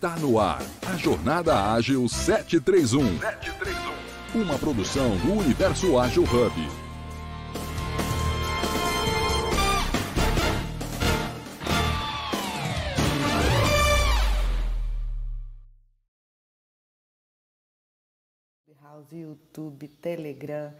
Tá no ar a Jornada Ágil 731. 731. Uma produção do Universo Ágil Hub. House, YouTube, Telegram.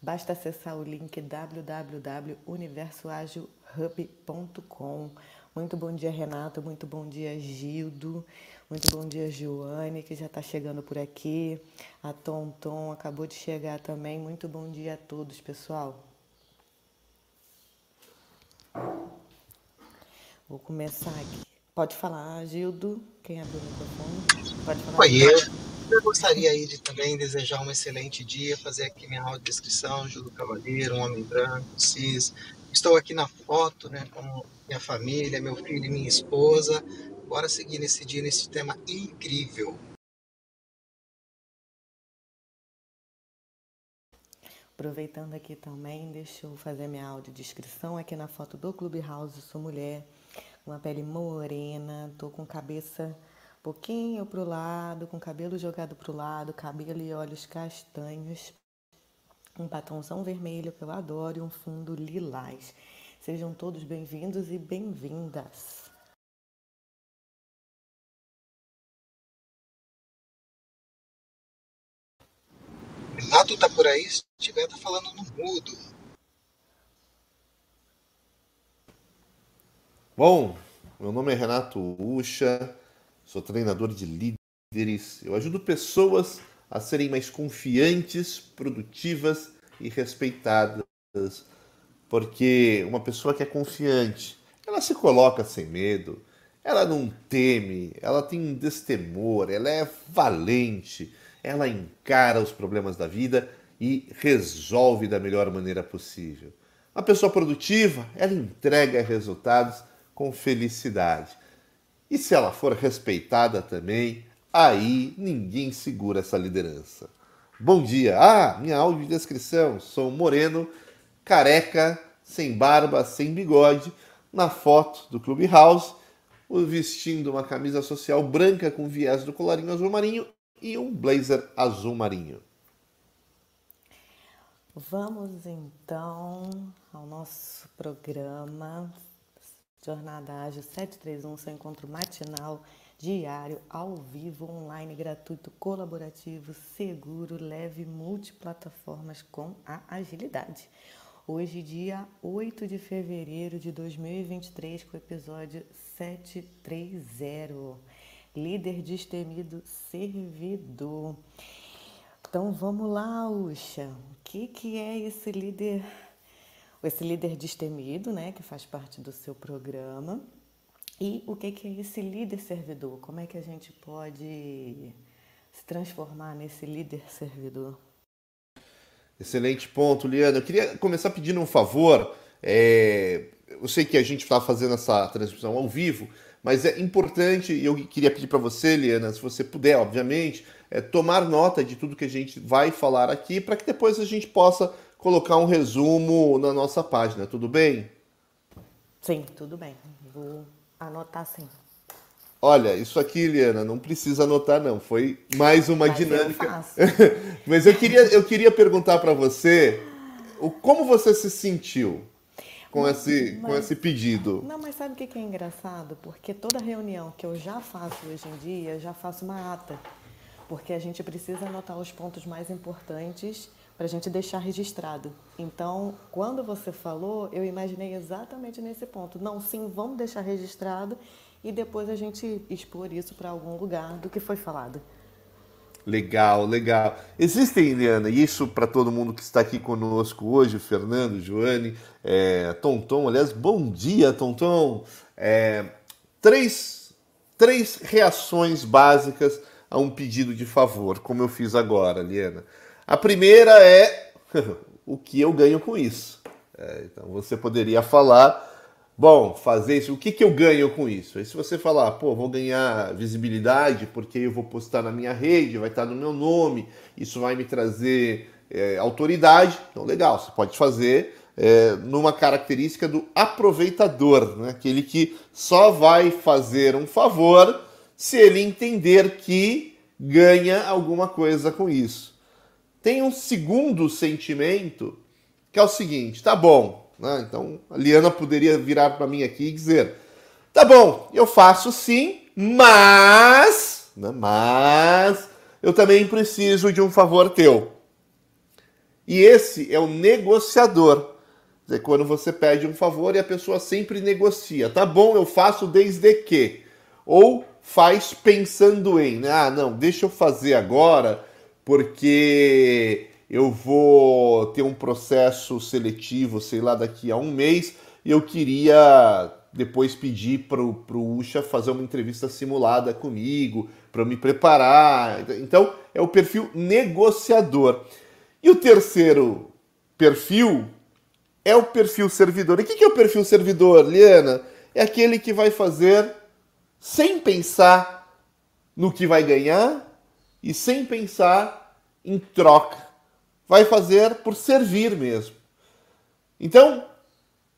Basta acessar o link www.universoagilhub.com. Muito bom dia, Renato. Muito bom dia, Gildo. Muito bom dia, Joane, que já está chegando por aqui. A Tom Tom acabou de chegar também. Muito bom dia a todos, pessoal. Vou começar aqui. Pode falar, Gildo. Quem abriu o microfone? Pode falar. Oi, eu, eu gostaria aí de também desejar um excelente dia, fazer aqui minha audiodescrição, Júlio Cavaleiro, um homem branco, cis. Estou aqui na foto, né, com minha família, meu filho e minha esposa. Bora seguir nesse dia, nesse tema incrível. Aproveitando aqui também, deixa eu fazer minha audiodescrição aqui na foto do Clubhouse. Sou mulher, uma pele morena, tô com cabeça pouquinho pro lado, com cabelo jogado pro lado, cabelo e olhos castanhos, um batomzão vermelho que eu adoro e um fundo lilás. Sejam todos bem-vindos e bem-vindas. Renato tá por aí, se tiver, tá falando no mudo. Bom, meu nome é Renato Ucha, sou treinador de líderes. Eu ajudo pessoas a serem mais confiantes, produtivas e respeitadas. Porque uma pessoa que é confiante, ela se coloca sem medo, ela não teme, ela tem um destemor, ela é valente, ela encara os problemas da vida e resolve da melhor maneira possível. Uma pessoa produtiva, ela entrega resultados com felicidade. E se ela for respeitada também, aí ninguém segura essa liderança. Bom dia! Ah, minha audiodescrição. Sou moreno, careca, sem barba, sem bigode, na foto do Clubhouse, vestindo uma camisa social branca com viés do colarinho azul marinho e um blazer azul marinho. Vamos então ao nosso programa Jornada Ágil 731, seu encontro matinal, diário, ao vivo, online, gratuito, colaborativo, seguro, leve, multiplataformas com a agilidade. Hoje, dia 8 de fevereiro de 2023, com o episódio 730. Líder destemido servidor. Então vamos lá, Uxa. O que, que é esse líder esse líder destemido, né, que faz parte do seu programa. E o que, é esse líder servidor? Como é que a gente pode se transformar nesse líder servidor? Excelente ponto, Liana. Eu queria começar pedindo um favor. É... Eu sei que a gente está fazendo essa transmissão ao vivo, mas é importante, e eu queria pedir para você, Liana, se você puder, obviamente, é, tomar nota de tudo que a gente vai falar aqui, para que depois a gente possa colocar um resumo na nossa página, tudo bem? Sim, tudo bem. Vou anotar sim. Olha, isso aqui, Liana, não precisa anotar não. Foi mais uma Mas dinâmica. Eu Mas eu queria, eu queria perguntar para você o como você se sentiu com esse, mas, com esse pedido. Não, mas sabe o que é engraçado? Porque toda reunião que eu já faço hoje em dia, eu já faço uma ata. Porque a gente precisa anotar os pontos mais importantes para a gente deixar registrado. Então, quando você falou, eu imaginei exatamente nesse ponto. Não, sim, vamos deixar registrado e depois a gente expor isso para algum lugar do que foi falado. Legal, legal. Existem, Eliana, isso para todo mundo que está aqui conosco hoje, Fernando, Joane, é, Tonton, aliás, bom dia, Tonton. É, três, três reações básicas a um pedido de favor, como eu fiz agora, Eliana. A primeira é o que eu ganho com isso. É, então você poderia falar, bom, fazer isso, o que, que eu ganho com isso? Aí se você falar, pô, vou ganhar visibilidade porque eu vou postar na minha rede, vai estar no meu nome, isso vai me trazer é, autoridade, então legal, você pode fazer é, numa característica do aproveitador, né? aquele que só vai fazer um favor se ele entender que ganha alguma coisa com isso. Tem um segundo sentimento que é o seguinte: tá bom, né? então a Liana poderia virar para mim aqui e dizer: tá bom, eu faço sim, mas, né, mas eu também preciso de um favor teu. E esse é o negociador. Dizer, quando você pede um favor e a pessoa sempre negocia. Tá bom, eu faço desde que. Ou faz pensando em, né? ah, não, deixa eu fazer agora, porque eu vou ter um processo seletivo, sei lá, daqui a um mês, e eu queria depois pedir para o Usha fazer uma entrevista simulada comigo, para me preparar. Então, é o perfil negociador. E o terceiro perfil é o perfil servidor. E o que é o perfil servidor, Liana? É aquele que vai fazer sem pensar no que vai ganhar e sem pensar em troca vai fazer por servir mesmo. Então,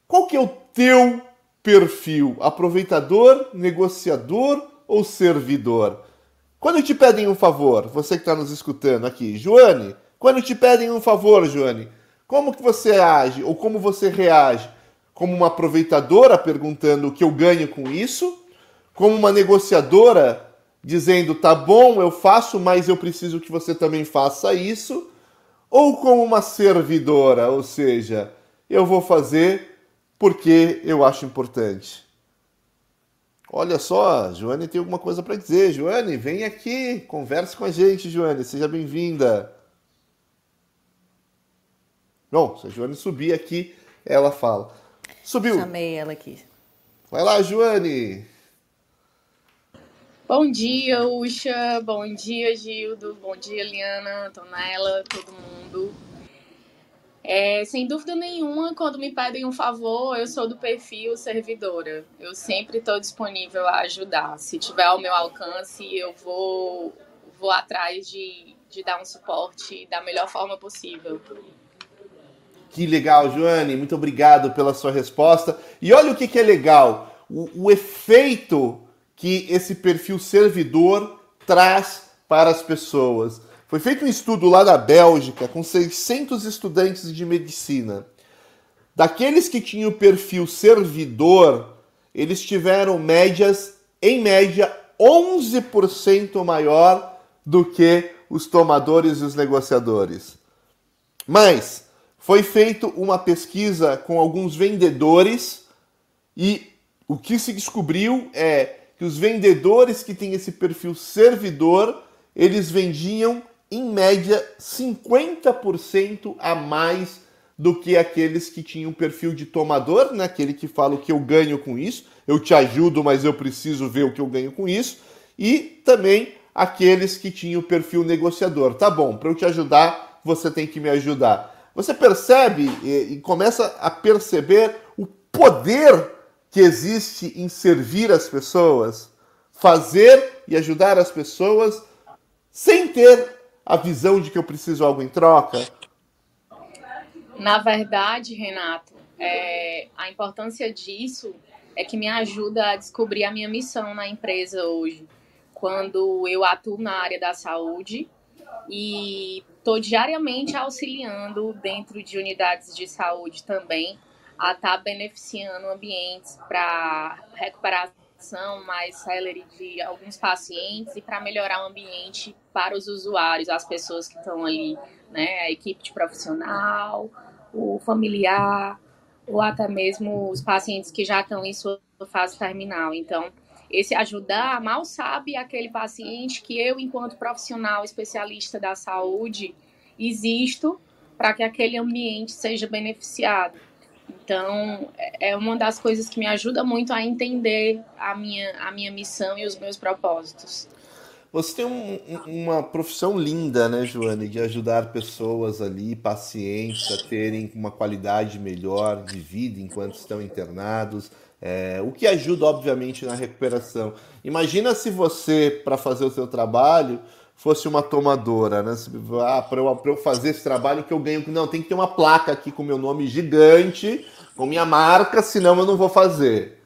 qual que é o teu perfil? Aproveitador, negociador ou servidor? Quando te pedem um favor, você que está nos escutando aqui, Joane, quando te pedem um favor, Joane, como que você age ou como você reage? Como uma aproveitadora perguntando o que eu ganho com isso? Como uma negociadora dizendo, tá bom, eu faço, mas eu preciso que você também faça isso? ou como uma servidora, ou seja, eu vou fazer porque eu acho importante. Olha só, Joane tem alguma coisa para dizer. Joane, vem aqui, converse com a gente, Joane, seja bem-vinda. Bom, se a Joane subir aqui, ela fala. Subiu. Chamei ela aqui. Vai lá, Joane. Bom dia, Uxa. Bom dia, Gildo. Bom dia, Liana, Antonella, todo mundo. É, sem dúvida nenhuma, quando me pedem um favor, eu sou do perfil servidora. Eu sempre estou disponível a ajudar. Se tiver ao meu alcance, eu vou, vou atrás de, de dar um suporte da melhor forma possível. Que legal, Joane. Muito obrigado pela sua resposta. E olha o que, que é legal: o, o efeito que esse perfil servidor traz para as pessoas. Foi feito um estudo lá na Bélgica com 600 estudantes de medicina. Daqueles que tinham o perfil servidor, eles tiveram médias, em média, 11% maior do que os tomadores e os negociadores. Mas foi feita uma pesquisa com alguns vendedores e o que se descobriu é que os vendedores que têm esse perfil servidor, eles vendiam em média 50% a mais do que aqueles que tinham perfil de tomador, né? aquele que fala o que eu ganho com isso, eu te ajudo, mas eu preciso ver o que eu ganho com isso, e também aqueles que tinham o perfil negociador. Tá bom, para eu te ajudar, você tem que me ajudar. Você percebe e começa a perceber o poder que existe em servir as pessoas, fazer e ajudar as pessoas sem ter a visão de que eu preciso algo em troca? Na verdade, Renato, é, a importância disso é que me ajuda a descobrir a minha missão na empresa hoje. Quando eu atuo na área da saúde e estou diariamente auxiliando dentro de unidades de saúde também a estar tá beneficiando ambientes para recuperação mais célere de alguns pacientes e para melhorar o ambiente para os usuários, as pessoas que estão ali, né, a equipe de profissional, o familiar, ou até mesmo os pacientes que já estão em sua fase terminal. Então, esse ajudar, mal sabe aquele paciente que eu, enquanto profissional especialista da saúde, existo para que aquele ambiente seja beneficiado. Então, é, é uma das coisas que me ajuda muito a entender a minha, a minha missão e os meus propósitos. Você tem um, uma profissão linda, né, Joane, de ajudar pessoas ali, pacientes, a terem uma qualidade melhor de vida enquanto estão internados, é, o que ajuda, obviamente, na recuperação. Imagina se você, para fazer o seu trabalho, fosse uma tomadora, né? Ah, para eu, eu fazer esse trabalho que eu ganho. Não, tem que ter uma placa aqui com meu nome gigante, com minha marca, senão eu não vou fazer.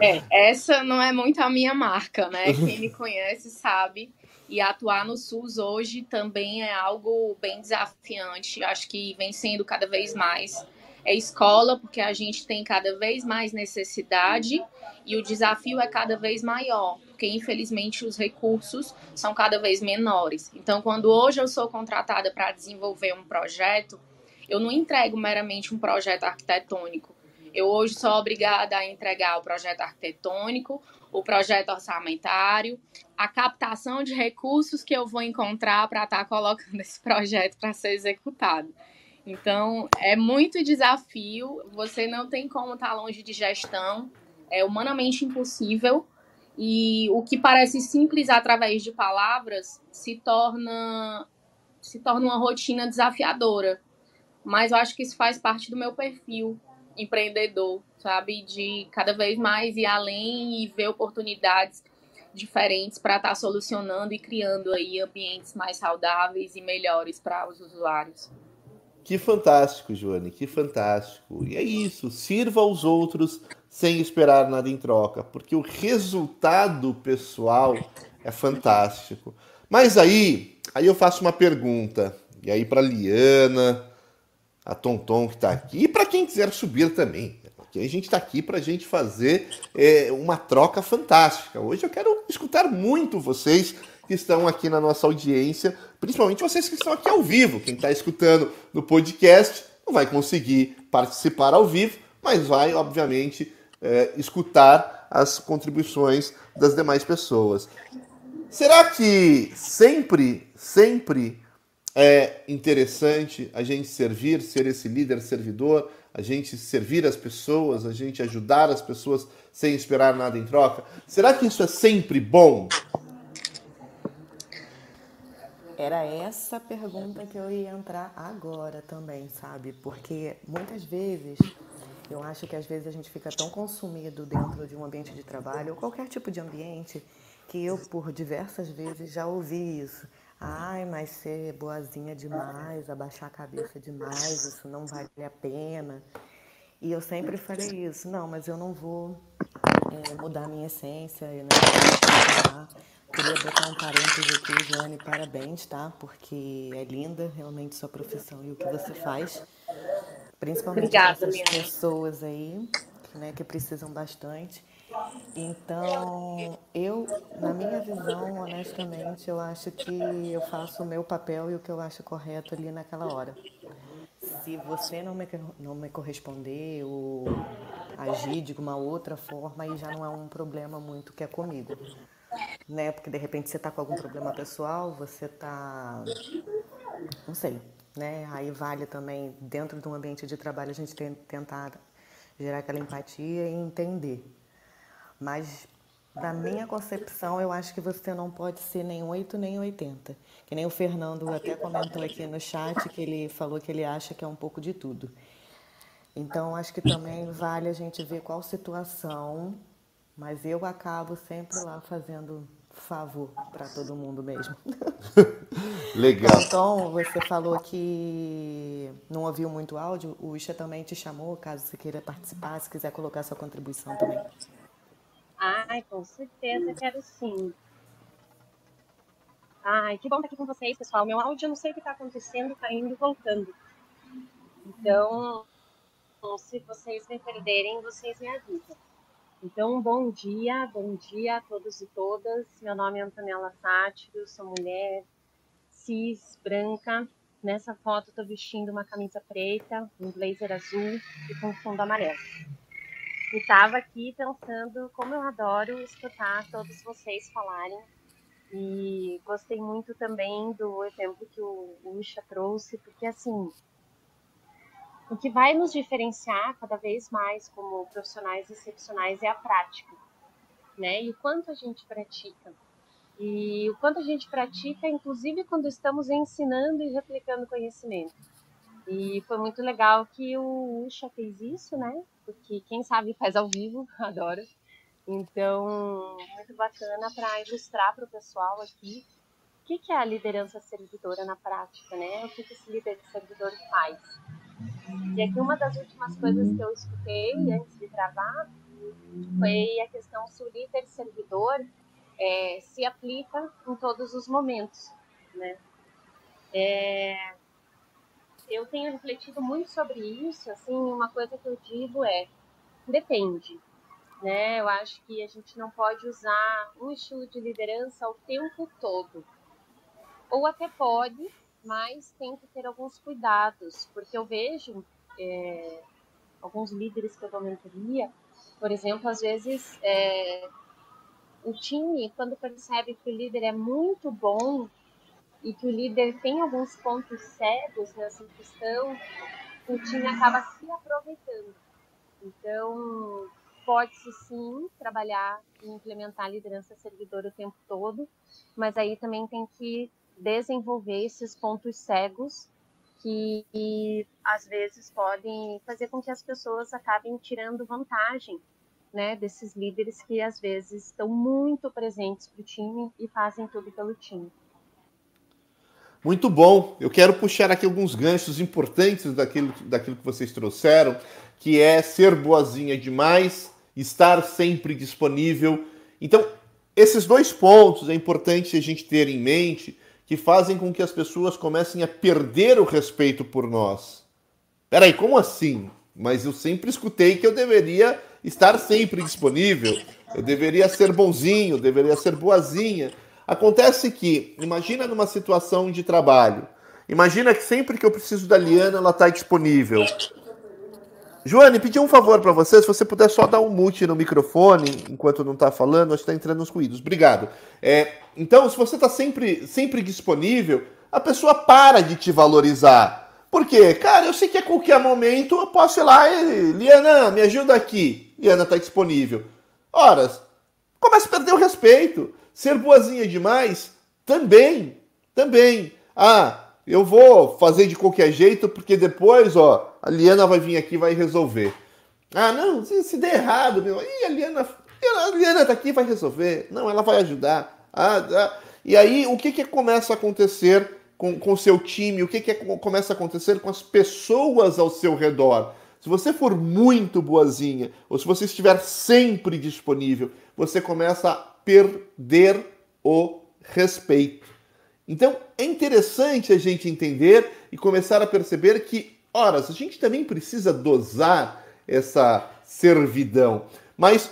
É, essa não é muito a minha marca, né? Quem me conhece sabe. E atuar no SUS hoje também é algo bem desafiante. Acho que vem sendo cada vez mais. É escola, porque a gente tem cada vez mais necessidade e o desafio é cada vez maior, porque infelizmente os recursos são cada vez menores. Então, quando hoje eu sou contratada para desenvolver um projeto, eu não entrego meramente um projeto arquitetônico. Eu hoje sou obrigada a entregar o projeto arquitetônico, o projeto orçamentário, a captação de recursos que eu vou encontrar para estar tá colocando esse projeto para ser executado. Então, é muito desafio, você não tem como estar tá longe de gestão, é humanamente impossível. E o que parece simples através de palavras se torna se torna uma rotina desafiadora. Mas eu acho que isso faz parte do meu perfil empreendedor, sabe, de cada vez mais ir além e ver oportunidades diferentes para estar tá solucionando e criando aí ambientes mais saudáveis e melhores para os usuários. Que fantástico, Joane, que fantástico. E é isso, sirva aos outros sem esperar nada em troca, porque o resultado pessoal é fantástico. Mas aí, aí eu faço uma pergunta, e aí para Liana, a Tonton que está aqui, e para quem quiser subir também, porque a gente está aqui para a gente fazer é, uma troca fantástica. Hoje eu quero escutar muito vocês que estão aqui na nossa audiência, principalmente vocês que estão aqui ao vivo. Quem está escutando no podcast não vai conseguir participar ao vivo, mas vai, obviamente, é, escutar as contribuições das demais pessoas. Será que sempre, sempre é interessante a gente servir, ser esse líder servidor, a gente servir as pessoas, a gente ajudar as pessoas sem esperar nada em troca? Será que isso é sempre bom? Era essa pergunta que eu ia entrar agora também, sabe? Porque muitas vezes eu acho que às vezes a gente fica tão consumido dentro de um ambiente de trabalho ou qualquer tipo de ambiente que eu por diversas vezes já ouvi isso. Ai, mas ser boazinha demais, abaixar a cabeça demais, isso não vale a pena. E eu sempre falei isso, não, mas eu não vou é, mudar minha essência, eu não vou Queria botar um parênteses aqui, Joane, parabéns, tá? Porque é linda realmente sua profissão e o que você faz. Principalmente Obrigada, essas pessoas aí, né, que precisam bastante. Então, eu, na minha visão, honestamente, eu acho que eu faço o meu papel e o que eu acho correto ali naquela hora. Se você não me, não me corresponder ou agir de uma outra forma, aí já não é um problema muito que é comigo. Né? Porque de repente você está com algum problema pessoal, você está. Não sei, né? Aí vale também, dentro de um ambiente de trabalho, a gente tentar gerar aquela empatia e entender. Mas, na minha concepção, eu acho que você não pode ser nem 8 nem 80. Que nem o Fernando até comentou aqui no chat que ele falou que ele acha que é um pouco de tudo. Então, acho que também vale a gente ver qual situação, mas eu acabo sempre lá fazendo favor para todo mundo mesmo. Legal. Então, você falou que não ouviu muito áudio. O Isha também te chamou, caso você queira participar, se quiser colocar sua contribuição também. Ai, com certeza, quero sim. Ai, que bom estar aqui com vocês, pessoal. Meu áudio, eu não sei o que está acontecendo, está indo e voltando. Então, se vocês me perderem, vocês me avisam. Então, bom dia, bom dia a todos e todas. Meu nome é Antonella Sátiro, sou mulher cis, branca. Nessa foto estou vestindo uma camisa preta, um blazer azul e com fundo amarelo. E estava aqui pensando como eu adoro escutar todos vocês falarem. E gostei muito também do exemplo que o Ucha trouxe, porque assim, o que vai nos diferenciar cada vez mais como profissionais excepcionais é a prática, né? E o quanto a gente pratica. E o quanto a gente pratica, inclusive quando estamos ensinando e replicando conhecimento. E foi muito legal que o Usha fez isso, né? Porque quem sabe faz ao vivo, adoro. Então, muito bacana para ilustrar para o pessoal aqui o que, que é a liderança servidora na prática, né? O que, que esse líder servidor faz. E aqui uma das últimas coisas que eu escutei antes de gravar foi a questão se o líder servidor é, se aplica em todos os momentos, né? É, eu tenho refletido muito sobre isso, assim, uma coisa que eu digo é, depende, né? Eu acho que a gente não pode usar um estilo de liderança o tempo todo. Ou até pode, mas tem que ter alguns cuidados, porque eu vejo é, alguns líderes que eu dou mentoria, por exemplo, às vezes é, o time, quando percebe que o líder é muito bom e que o líder tem alguns pontos cegos nessa questão, o time acaba se aproveitando. Então, pode-se sim trabalhar e implementar a liderança servidora o tempo todo, mas aí também tem que desenvolver esses pontos cegos que, às vezes podem fazer com que as pessoas acabem tirando vantagem né, desses líderes que às vezes estão muito presentes para o time e fazem tudo pelo time. Muito bom. Eu quero puxar aqui alguns ganchos importantes daquilo, daquilo que vocês trouxeram, que é ser boazinha demais, estar sempre disponível. Então, esses dois pontos é importante a gente ter em mente que fazem com que as pessoas comecem a perder o respeito por nós. Peraí, como assim? Mas eu sempre escutei que eu deveria estar sempre disponível, eu deveria ser bonzinho, deveria ser boazinha. Acontece que, imagina numa situação de trabalho, imagina que sempre que eu preciso da Liana, ela está disponível. Joane, pedi um favor para você, se você puder só dar um mute no microfone enquanto não está falando, acho que está entrando uns ruídos. Obrigado. É, então, se você está sempre, sempre disponível, a pessoa para de te valorizar. Por quê? Cara, eu sei que a qualquer momento eu posso ir lá e... Liana, me ajuda aqui. Liana está disponível. Horas, começa a perder o respeito. Ser boazinha demais, também, também. Ah, eu vou fazer de qualquer jeito porque depois, ó, a Liana vai vir aqui e vai resolver. Ah, não, se, se der errado, meu, Ih, a Liana, a Liana tá aqui e vai resolver. Não, ela vai ajudar. Ah, ah. E aí, o que que começa a acontecer com o seu time? O que que começa a acontecer com as pessoas ao seu redor? Se você for muito boazinha, ou se você estiver sempre disponível, você começa perder o respeito. Então é interessante a gente entender e começar a perceber que, ora, a gente também precisa dosar essa servidão. Mas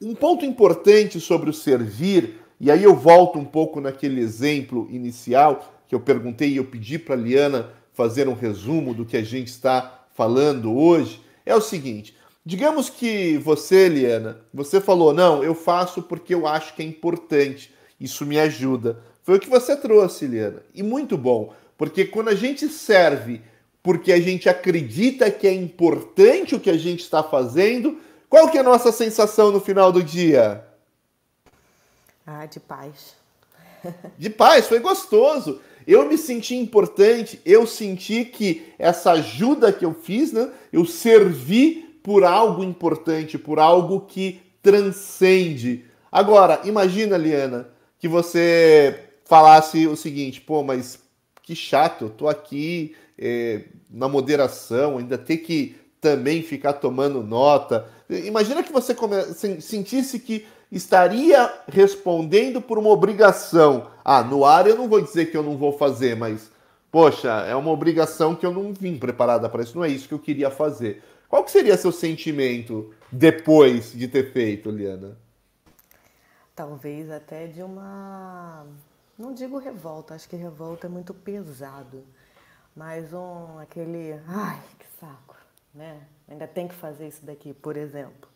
um ponto importante sobre o servir, e aí eu volto um pouco naquele exemplo inicial que eu perguntei e eu pedi para a Liana fazer um resumo do que a gente está falando hoje, é o seguinte: Digamos que você, Liana, você falou, não, eu faço porque eu acho que é importante, isso me ajuda. Foi o que você trouxe, Liana. E muito bom, porque quando a gente serve porque a gente acredita que é importante o que a gente está fazendo, qual que é a nossa sensação no final do dia? Ah, de paz. De paz, foi gostoso. Eu me senti importante, eu senti que essa ajuda que eu fiz, né, eu servi por algo importante, por algo que transcende. Agora, imagina, Liana, que você falasse o seguinte: pô, mas que chato, eu tô aqui é, na moderação, ainda ter que também ficar tomando nota. Imagina que você sentisse que estaria respondendo por uma obrigação. Ah, no ar eu não vou dizer que eu não vou fazer, mas poxa, é uma obrigação que eu não vim preparada para isso, não é isso que eu queria fazer. Qual que seria seu sentimento depois de ter feito, Liana? Talvez até de uma. Não digo revolta, acho que revolta é muito pesado. Mas um aquele. Ai, que saco, né? Ainda tem que fazer isso daqui, por exemplo.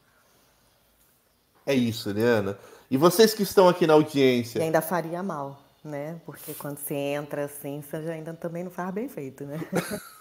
É isso, Liana. E vocês que estão aqui na audiência? E ainda faria mal né? Porque quando você entra assim, você já ainda também não faz bem feito, né?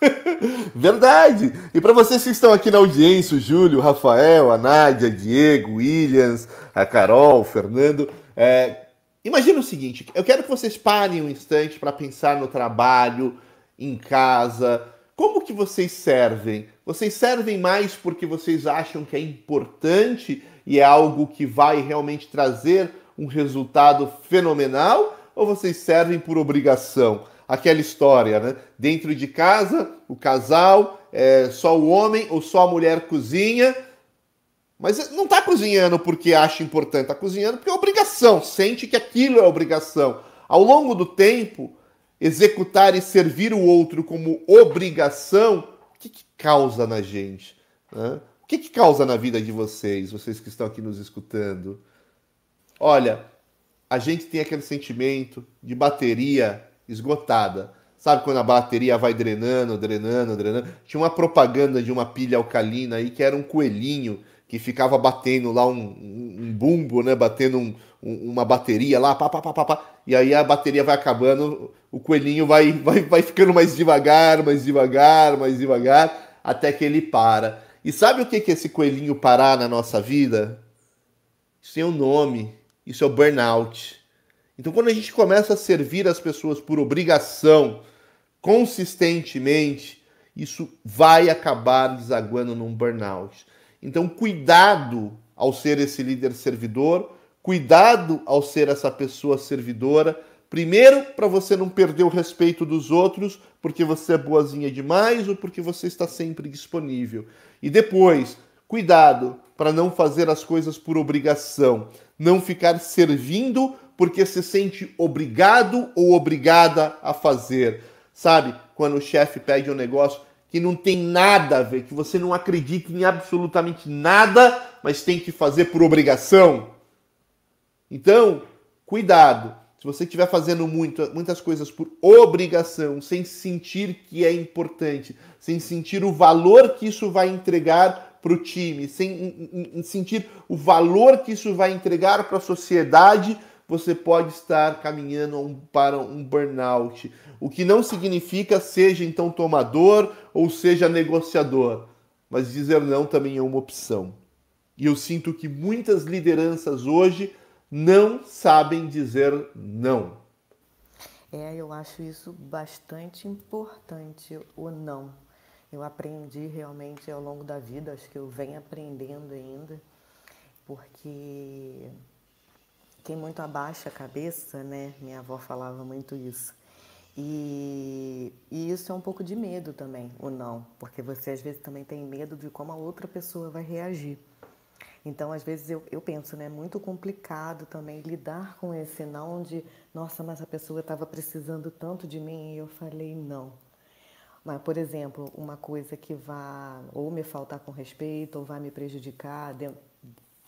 Verdade! E para vocês que estão aqui na audiência, o Júlio, o Rafael, a Nádia, Diego, Williams, a Carol, o Fernando, é... imagina o seguinte: eu quero que vocês parem um instante para pensar no trabalho, em casa. Como que vocês servem? Vocês servem mais porque vocês acham que é importante e é algo que vai realmente trazer um resultado fenomenal? Ou vocês servem por obrigação? Aquela história, né? Dentro de casa, o casal, é, só o homem ou só a mulher cozinha. Mas não está cozinhando porque acha importante, está cozinhando porque é obrigação, sente que aquilo é obrigação. Ao longo do tempo, executar e servir o outro como obrigação, o que, que causa na gente? Né? O que, que causa na vida de vocês, vocês que estão aqui nos escutando? Olha, a gente tem aquele sentimento de bateria esgotada. Sabe quando a bateria vai drenando, drenando, drenando? Tinha uma propaganda de uma pilha alcalina aí que era um coelhinho que ficava batendo lá um, um bumbo, né? Batendo um, um, uma bateria lá, pá, pá, pá, pá, pá, e aí a bateria vai acabando, o coelhinho vai, vai, vai ficando mais devagar, mais devagar, mais devagar, até que ele para. E sabe o que que esse coelhinho parar na nossa vida? Isso tem um nome, isso é o burnout. Então, quando a gente começa a servir as pessoas por obrigação, consistentemente, isso vai acabar desaguando num burnout. Então, cuidado ao ser esse líder servidor, cuidado ao ser essa pessoa servidora. Primeiro, para você não perder o respeito dos outros, porque você é boazinha demais ou porque você está sempre disponível. E depois, cuidado para não fazer as coisas por obrigação, não ficar servindo porque se sente obrigado ou obrigada a fazer. Sabe? Quando o chefe pede um negócio, que não tem nada a ver, que você não acredita em absolutamente nada, mas tem que fazer por obrigação. Então, cuidado. Se você estiver fazendo muito, muitas coisas por obrigação, sem sentir que é importante, sem sentir o valor que isso vai entregar para o time, sem em, em sentir o valor que isso vai entregar para a sociedade, você pode estar caminhando um, para um burnout. O que não significa seja então tomador ou seja negociador, mas dizer não também é uma opção. E eu sinto que muitas lideranças hoje não sabem dizer não. É, eu acho isso bastante importante, o não. Eu aprendi realmente ao longo da vida, acho que eu venho aprendendo ainda, porque quem muito abaixa a cabeça, né? Minha avó falava muito isso. E, e, isso é um pouco de medo também, o não, porque você às vezes também tem medo de como a outra pessoa vai reagir. Então, às vezes eu, eu penso, né, é muito complicado também lidar com esse não de, nossa, mas a pessoa estava precisando tanto de mim e eu falei não. Mas, por exemplo, uma coisa que vá ou me faltar com respeito ou vai me prejudicar,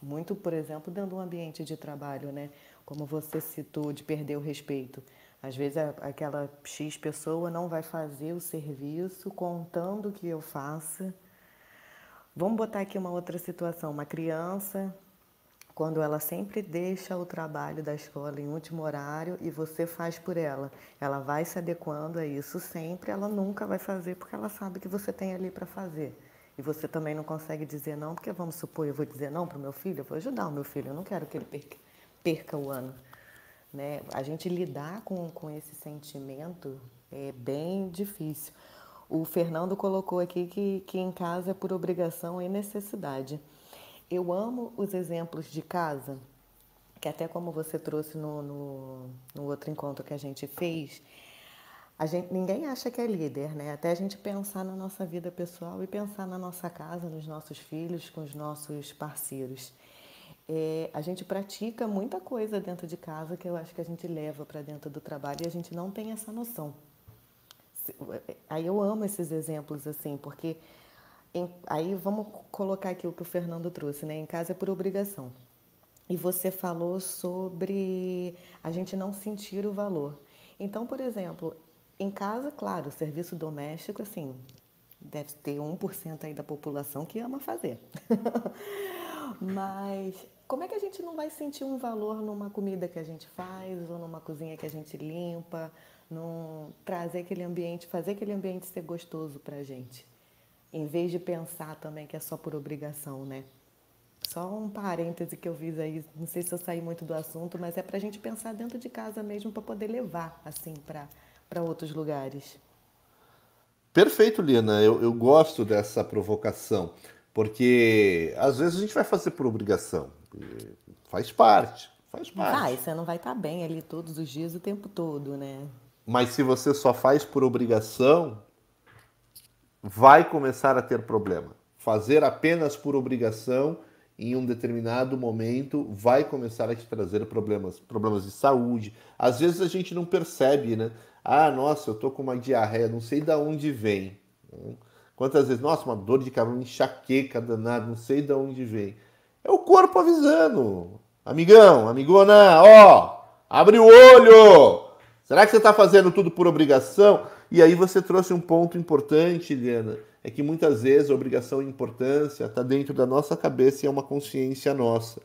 muito, por exemplo, dentro de um ambiente de trabalho, né? Como você citou, de perder o respeito. Às vezes aquela X pessoa não vai fazer o serviço contando que eu faça. Vamos botar aqui uma outra situação. Uma criança, quando ela sempre deixa o trabalho da escola em último horário e você faz por ela, ela vai se adequando a isso sempre, ela nunca vai fazer porque ela sabe que você tem ali para fazer. E você também não consegue dizer não, porque vamos supor, eu vou dizer não para o meu filho, eu vou ajudar o meu filho, eu não quero que ele perca, perca o ano. Né? A gente lidar com, com esse sentimento é bem difícil. O Fernando colocou aqui que, que em casa é por obrigação e necessidade. Eu amo os exemplos de casa, que até como você trouxe no, no, no outro encontro que a gente fez, a gente, ninguém acha que é líder, né? Até a gente pensar na nossa vida pessoal e pensar na nossa casa, nos nossos filhos, com os nossos parceiros. É, a gente pratica muita coisa dentro de casa que eu acho que a gente leva para dentro do trabalho e a gente não tem essa noção. Aí eu amo esses exemplos assim, porque em, aí vamos colocar aqui o que o Fernando trouxe, né? Em casa é por obrigação. E você falou sobre a gente não sentir o valor. Então, por exemplo, em casa, claro, serviço doméstico, assim, deve ter 1% aí da população que ama fazer. Mas como é que a gente não vai sentir um valor numa comida que a gente faz ou numa cozinha que a gente limpa, num trazer aquele ambiente, fazer aquele ambiente ser gostoso pra gente? Em vez de pensar também que é só por obrigação, né? Só um parêntese que eu fiz aí, não sei se eu saí muito do assunto, mas é pra gente pensar dentro de casa mesmo para poder levar assim para para outros lugares. Perfeito, Lina. Eu, eu gosto dessa provocação, porque às vezes a gente vai fazer por obrigação. Faz parte. Faz parte. Vai, você não vai estar tá bem ali todos os dias, o tempo todo, né? Mas se você só faz por obrigação, vai começar a ter problema. Fazer apenas por obrigação em um determinado momento vai começar a te trazer problemas, problemas de saúde. Às vezes a gente não percebe, né? Ah, nossa, eu tô com uma diarreia, não sei de onde vem. Quantas vezes, nossa, uma dor de cabeça, enxaqueca danada, não sei de onde vem. É o corpo avisando. Amigão, amigona, ó, abre o olho. Será que você está fazendo tudo por obrigação? E aí você trouxe um ponto importante, Helena, é que muitas vezes a obrigação e importância está dentro da nossa cabeça e é uma consciência nossa.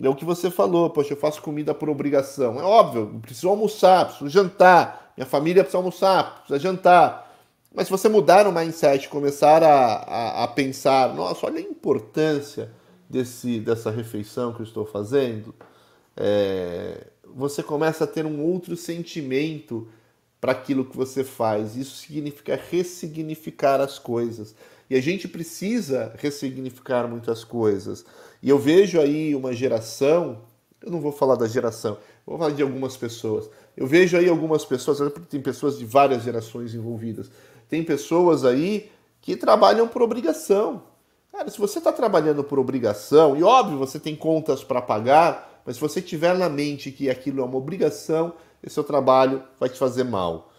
É o que você falou, poxa, eu faço comida por obrigação. É óbvio, preciso almoçar, preciso jantar, minha família precisa almoçar, precisa jantar. Mas se você mudar o mindset, começar a, a, a pensar, nossa, olha a importância desse, dessa refeição que eu estou fazendo, é, você começa a ter um outro sentimento para aquilo que você faz. Isso significa ressignificar as coisas. E a gente precisa ressignificar muitas coisas. E eu vejo aí uma geração, eu não vou falar da geração, vou falar de algumas pessoas. Eu vejo aí algumas pessoas, tem pessoas de várias gerações envolvidas. Tem pessoas aí que trabalham por obrigação. Cara, se você está trabalhando por obrigação, e óbvio, você tem contas para pagar, mas se você tiver na mente que aquilo é uma obrigação, esse seu trabalho vai te fazer mal.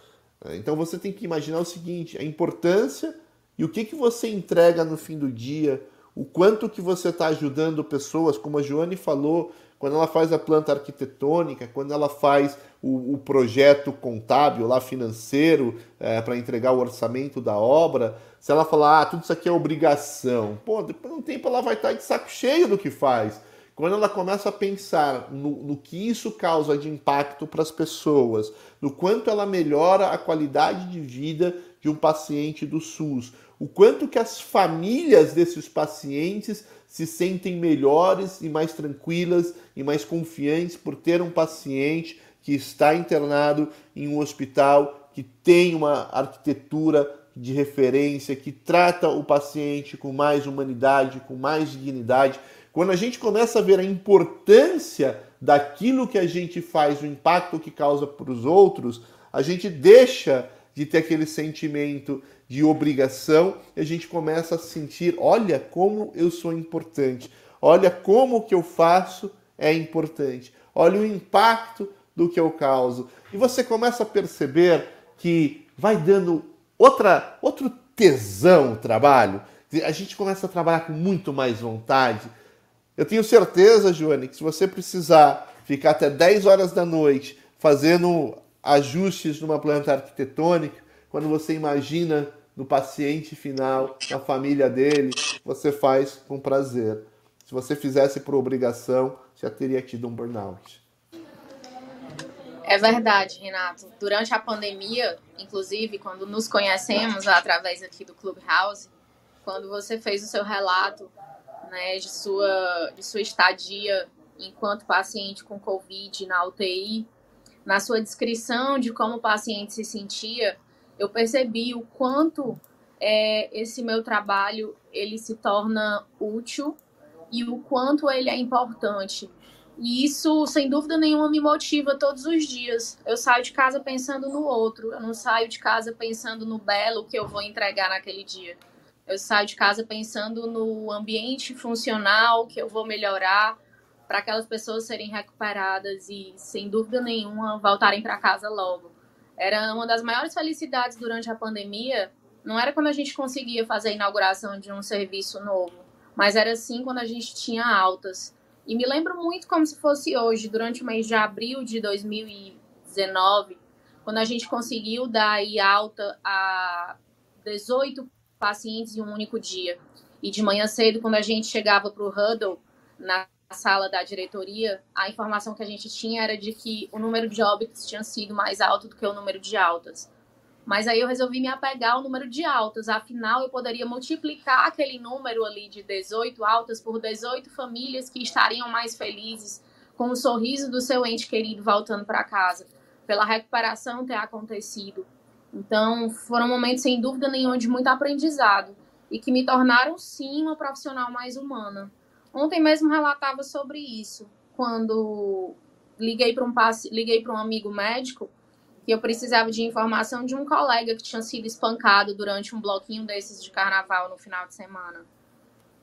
É, então você tem que imaginar o seguinte: a importância e o que, que você entrega no fim do dia, o quanto que você está ajudando pessoas, como a Joane falou, quando ela faz a planta arquitetônica, quando ela faz o, o projeto contábil lá financeiro é, para entregar o orçamento da obra, se ela falar, ah, tudo isso aqui é obrigação, pô, depois de um tempo ela vai estar tá de saco cheio do que faz. Quando ela começa a pensar no, no que isso causa de impacto para as pessoas, no quanto ela melhora a qualidade de vida de um paciente do SUS, o quanto que as famílias desses pacientes se sentem melhores e mais tranquilas e mais confiantes por ter um paciente que está internado em um hospital que tem uma arquitetura de referência, que trata o paciente com mais humanidade, com mais dignidade. Quando a gente começa a ver a importância daquilo que a gente faz, o impacto que causa para os outros, a gente deixa de ter aquele sentimento de obrigação e a gente começa a sentir, olha como eu sou importante, olha como o que eu faço é importante, olha o impacto do que eu causo. E você começa a perceber que vai dando outra, outro tesão o trabalho, a gente começa a trabalhar com muito mais vontade, eu tenho certeza, Joane, que se você precisar ficar até 10 horas da noite fazendo ajustes numa planta arquitetônica, quando você imagina no paciente final, na família dele, você faz com prazer. Se você fizesse por obrigação, já teria tido um burnout. É verdade, Renato. Durante a pandemia, inclusive, quando nos conhecemos através aqui do Clubhouse, quando você fez o seu relato né, de, sua, de sua estadia enquanto paciente com Covid na UTI, na sua descrição de como o paciente se sentia, eu percebi o quanto é, esse meu trabalho ele se torna útil e o quanto ele é importante. E isso, sem dúvida nenhuma, me motiva todos os dias. Eu saio de casa pensando no outro, eu não saio de casa pensando no belo que eu vou entregar naquele dia. Eu saio de casa pensando no ambiente funcional que eu vou melhorar para aquelas pessoas serem recuperadas e, sem dúvida nenhuma, voltarem para casa logo. Era uma das maiores felicidades durante a pandemia. Não era quando a gente conseguia fazer a inauguração de um serviço novo, mas era sim quando a gente tinha altas. E me lembro muito como se fosse hoje, durante o mês de abril de 2019, quando a gente conseguiu dar alta a 18 pacientes em um único dia. E de manhã cedo, quando a gente chegava para o huddle, na sala da diretoria, a informação que a gente tinha era de que o número de óbitos tinha sido mais alto do que o número de altas. Mas aí eu resolvi me apegar ao número de altas, afinal eu poderia multiplicar aquele número ali de 18 altas por 18 famílias que estariam mais felizes com o sorriso do seu ente querido voltando para casa, pela recuperação ter acontecido, então, foram momentos, sem dúvida nenhuma, de muito aprendizado e que me tornaram, sim, uma profissional mais humana. Ontem mesmo relatava sobre isso, quando liguei para um, liguei para um amigo médico que eu precisava de informação de um colega que tinha sido espancado durante um bloquinho desses de carnaval no final de semana.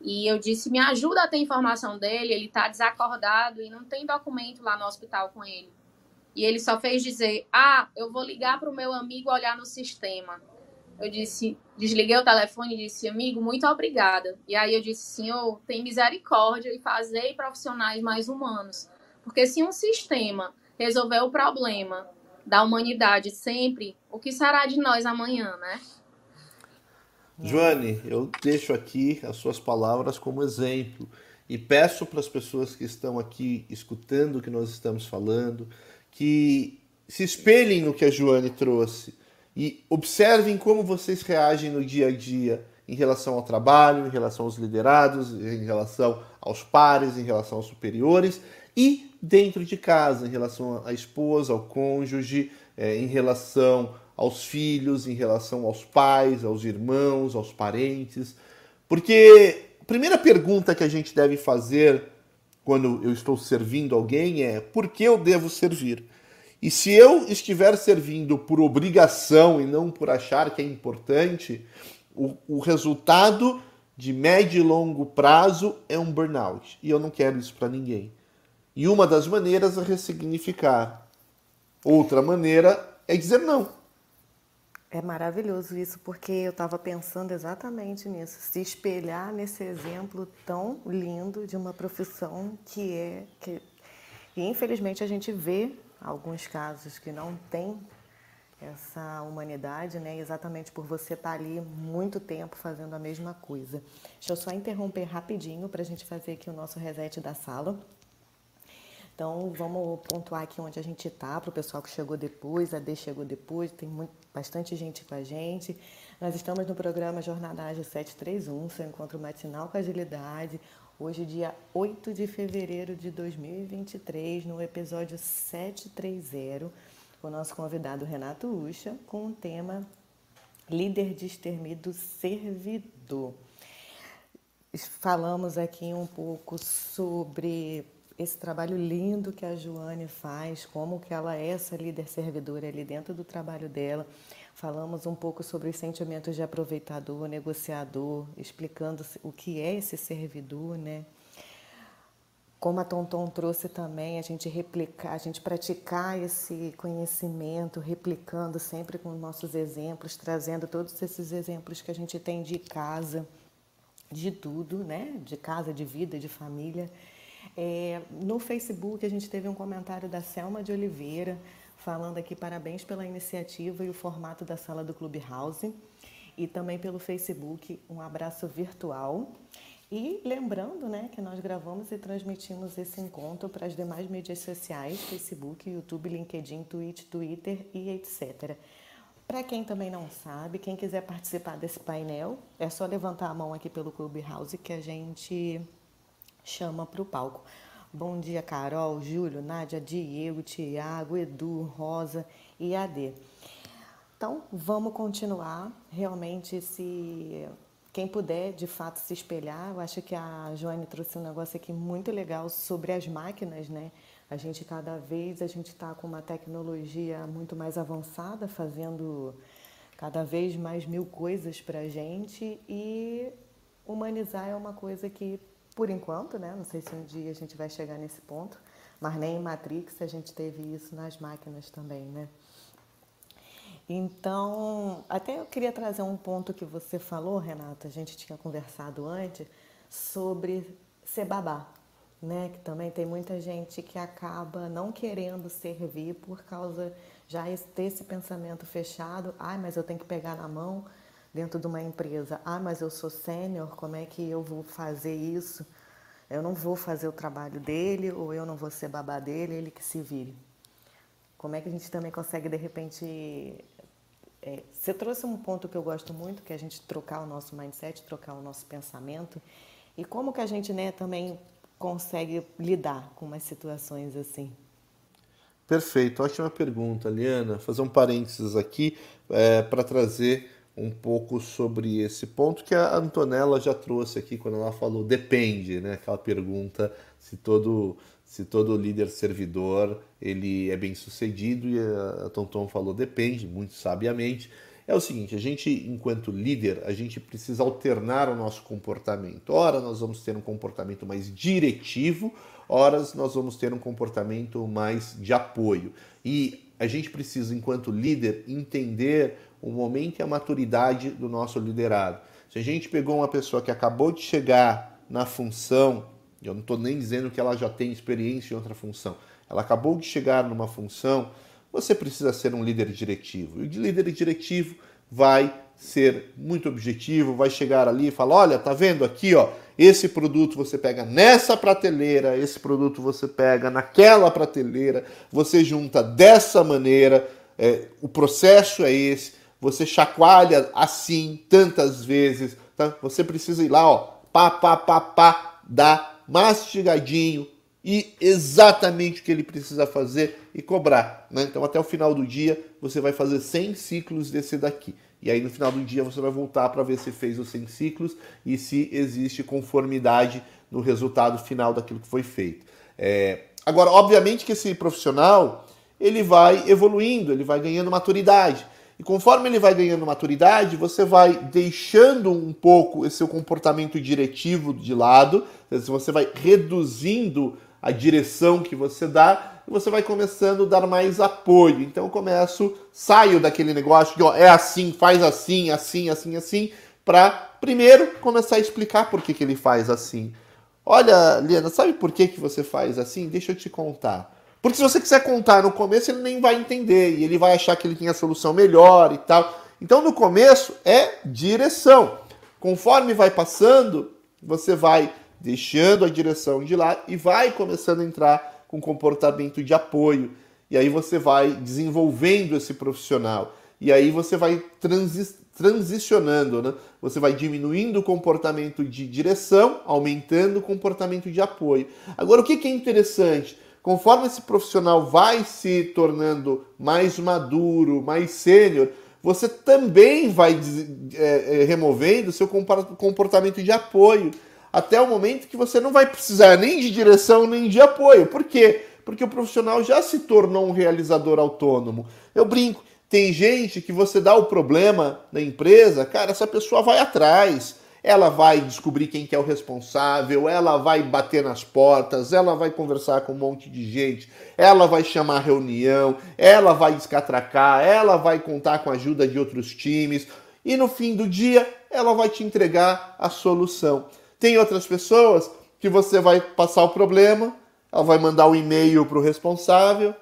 E eu disse, me ajuda a ter informação dele, ele está desacordado e não tem documento lá no hospital com ele. E ele só fez dizer, ah, eu vou ligar para o meu amigo olhar no sistema. Eu disse, desliguei o telefone e disse, amigo, muito obrigada. E aí eu disse, senhor, tem misericórdia e fazei profissionais mais humanos. Porque se um sistema resolver o problema da humanidade sempre, o que será de nós amanhã, né? Joane, eu deixo aqui as suas palavras como exemplo e peço para as pessoas que estão aqui escutando o que nós estamos falando que se espelhem no que a Joane trouxe e observem como vocês reagem no dia a dia em relação ao trabalho, em relação aos liderados, em relação aos pares, em relação aos superiores e dentro de casa, em relação à esposa, ao cônjuge, é, em relação aos filhos, em relação aos pais, aos irmãos, aos parentes. Porque a primeira pergunta que a gente deve fazer quando eu estou servindo alguém é: por que eu devo servir? E se eu estiver servindo por obrigação e não por achar que é importante, o, o resultado de médio e longo prazo é um burnout. E eu não quero isso para ninguém. E uma das maneiras é ressignificar. Outra maneira é dizer não. É maravilhoso isso, porque eu estava pensando exatamente nisso, se espelhar nesse exemplo tão lindo de uma profissão que é que e infelizmente a gente vê alguns casos que não tem essa humanidade, né? Exatamente por você estar tá ali muito tempo fazendo a mesma coisa. Deixa eu só interromper rapidinho para a gente fazer aqui o nosso reset da sala. Então, vamos pontuar aqui onde a gente está, para o pessoal que chegou depois, a D chegou depois, tem muito, bastante gente com a gente. Nós estamos no programa Jornada Ágil 731, seu encontro matinal com agilidade. Hoje, dia 8 de fevereiro de 2023, no episódio 730, com o nosso convidado Renato Ucha, com o tema Líder destemido servidor. Falamos aqui um pouco sobre esse trabalho lindo que a Joane faz, como que ela é essa líder servidora ali dentro do trabalho dela. Falamos um pouco sobre os sentimentos de aproveitador, negociador, explicando o que é esse servidor, né? Como a Tonton trouxe também, a gente replicar, a gente praticar esse conhecimento, replicando sempre com nossos exemplos, trazendo todos esses exemplos que a gente tem de casa, de tudo, né? De casa, de vida, de família. É, no Facebook a gente teve um comentário da Selma de Oliveira falando aqui parabéns pela iniciativa e o formato da sala do Clubhouse e também pelo Facebook um abraço virtual. E lembrando né, que nós gravamos e transmitimos esse encontro para as demais mídias sociais, Facebook, YouTube, LinkedIn, Twitch, Twitter e etc. Para quem também não sabe, quem quiser participar desse painel, é só levantar a mão aqui pelo Clubhouse que a gente chama para o palco. Bom dia, Carol, Júlio, Nádia, Diego, Tiago, Edu, Rosa e AD. Então, vamos continuar. Realmente, se quem puder, de fato, se espelhar, eu acho que a Joane trouxe um negócio aqui muito legal sobre as máquinas, né? A gente, cada vez, a gente está com uma tecnologia muito mais avançada, fazendo cada vez mais mil coisas para a gente e humanizar é uma coisa que por enquanto, né? Não sei se um dia a gente vai chegar nesse ponto, mas nem em Matrix a gente teve isso nas máquinas também, né? Então, até eu queria trazer um ponto que você falou, Renata, a gente tinha conversado antes, sobre ser babá, né? Que também tem muita gente que acaba não querendo servir por causa já desse pensamento fechado, ai, mas eu tenho que pegar na mão, dentro de uma empresa, ah, mas eu sou sênior, como é que eu vou fazer isso? Eu não vou fazer o trabalho dele ou eu não vou ser babá dele, ele que se vire. Como é que a gente também consegue, de repente. É, você trouxe um ponto que eu gosto muito, que é a gente trocar o nosso mindset, trocar o nosso pensamento. E como que a gente né, também consegue lidar com umas situações assim? Perfeito, ótima pergunta, Liana. Fazer um parênteses aqui é, para trazer um pouco sobre esse ponto que a Antonella já trouxe aqui quando ela falou depende, né? Aquela pergunta se todo se todo líder servidor ele é bem sucedido e a Tonton falou depende muito sabiamente é o seguinte: a gente, enquanto líder, a gente precisa alternar o nosso comportamento. Ora, nós vamos ter um comportamento mais diretivo, horas nós vamos ter um comportamento mais de apoio. E a gente precisa, enquanto líder, entender o momento e a maturidade do nosso liderado. Se a gente pegou uma pessoa que acabou de chegar na função, eu não estou nem dizendo que ela já tem experiência em outra função, ela acabou de chegar numa função, você precisa ser um líder diretivo. E o líder diretivo vai ser muito objetivo, vai chegar ali e falar: olha, tá vendo aqui, ó, esse produto você pega nessa prateleira, esse produto você pega naquela prateleira, você junta dessa maneira, é, o processo é esse, você chacoalha assim tantas vezes, tá? Você precisa ir lá, ó, pá, pá, pá, pá, dá mastigadinho, e exatamente o que ele precisa fazer e cobrar. Né? Então, até o final do dia, você vai fazer 100 ciclos desse daqui. E aí, no final do dia, você vai voltar para ver se fez os 100 ciclos e se existe conformidade no resultado final daquilo que foi feito. É... Agora, obviamente que esse profissional ele vai evoluindo, ele vai ganhando maturidade. E conforme ele vai ganhando maturidade, você vai deixando um pouco esse seu comportamento diretivo de lado, você vai reduzindo a direção que você dá e você vai começando a dar mais apoio. Então eu começo, saio daquele negócio de ó, é assim, faz assim, assim, assim, assim, para primeiro começar a explicar por que, que ele faz assim. Olha, Liana, sabe por que, que você faz assim? Deixa eu te contar. Porque se você quiser contar no começo, ele nem vai entender e ele vai achar que ele tem a solução melhor e tal. Então no começo é direção. Conforme vai passando, você vai deixando a direção de lá e vai começando a entrar com comportamento de apoio. E aí você vai desenvolvendo esse profissional. E aí você vai transi transicionando, né? Você vai diminuindo o comportamento de direção, aumentando o comportamento de apoio. Agora, o que, que é interessante? Conforme esse profissional vai se tornando mais maduro, mais sênior, você também vai é, é, removendo seu comportamento de apoio até o momento que você não vai precisar nem de direção nem de apoio. Por quê? Porque o profissional já se tornou um realizador autônomo. Eu brinco, tem gente que você dá o problema na empresa, cara, essa pessoa vai atrás. Ela vai descobrir quem que é o responsável, ela vai bater nas portas, ela vai conversar com um monte de gente, ela vai chamar reunião, ela vai escatracar, ela vai contar com a ajuda de outros times e no fim do dia ela vai te entregar a solução. Tem outras pessoas que você vai passar o problema, ela vai mandar um e-mail para o responsável,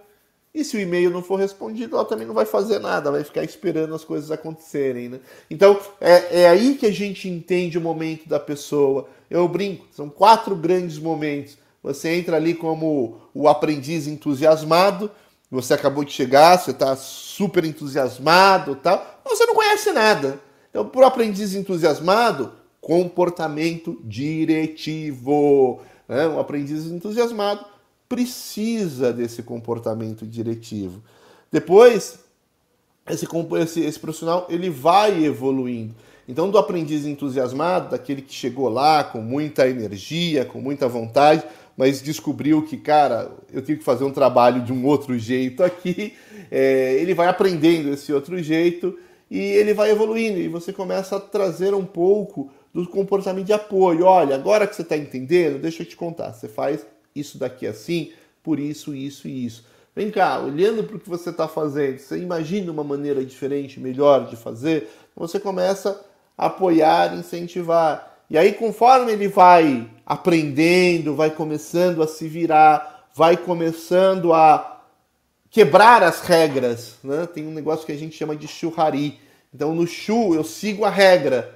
e se o e-mail não for respondido, ela também não vai fazer nada, vai ficar esperando as coisas acontecerem. Né? Então é, é aí que a gente entende o momento da pessoa. Eu brinco, são quatro grandes momentos. Você entra ali como o aprendiz entusiasmado, você acabou de chegar, você está super entusiasmado tal, você não conhece nada. Então, para o aprendiz entusiasmado, comportamento diretivo. Né? Um aprendiz entusiasmado precisa desse comportamento diretivo. Depois, esse, esse, esse profissional ele vai evoluindo. Então, do aprendiz entusiasmado, daquele que chegou lá com muita energia, com muita vontade, mas descobriu que, cara, eu tenho que fazer um trabalho de um outro jeito aqui, é, ele vai aprendendo esse outro jeito e ele vai evoluindo. E você começa a trazer um pouco do comportamento de apoio. Olha, agora que você está entendendo, deixa eu te contar. Você faz isso daqui assim, por isso, isso e isso. Vem cá, olhando para o que você está fazendo, você imagina uma maneira diferente, melhor de fazer, você começa a apoiar, incentivar. E aí, conforme ele vai aprendendo, vai começando a se virar, vai começando a quebrar as regras, né? Tem um negócio que a gente chama de churrari. Então, no chu, eu sigo a regra.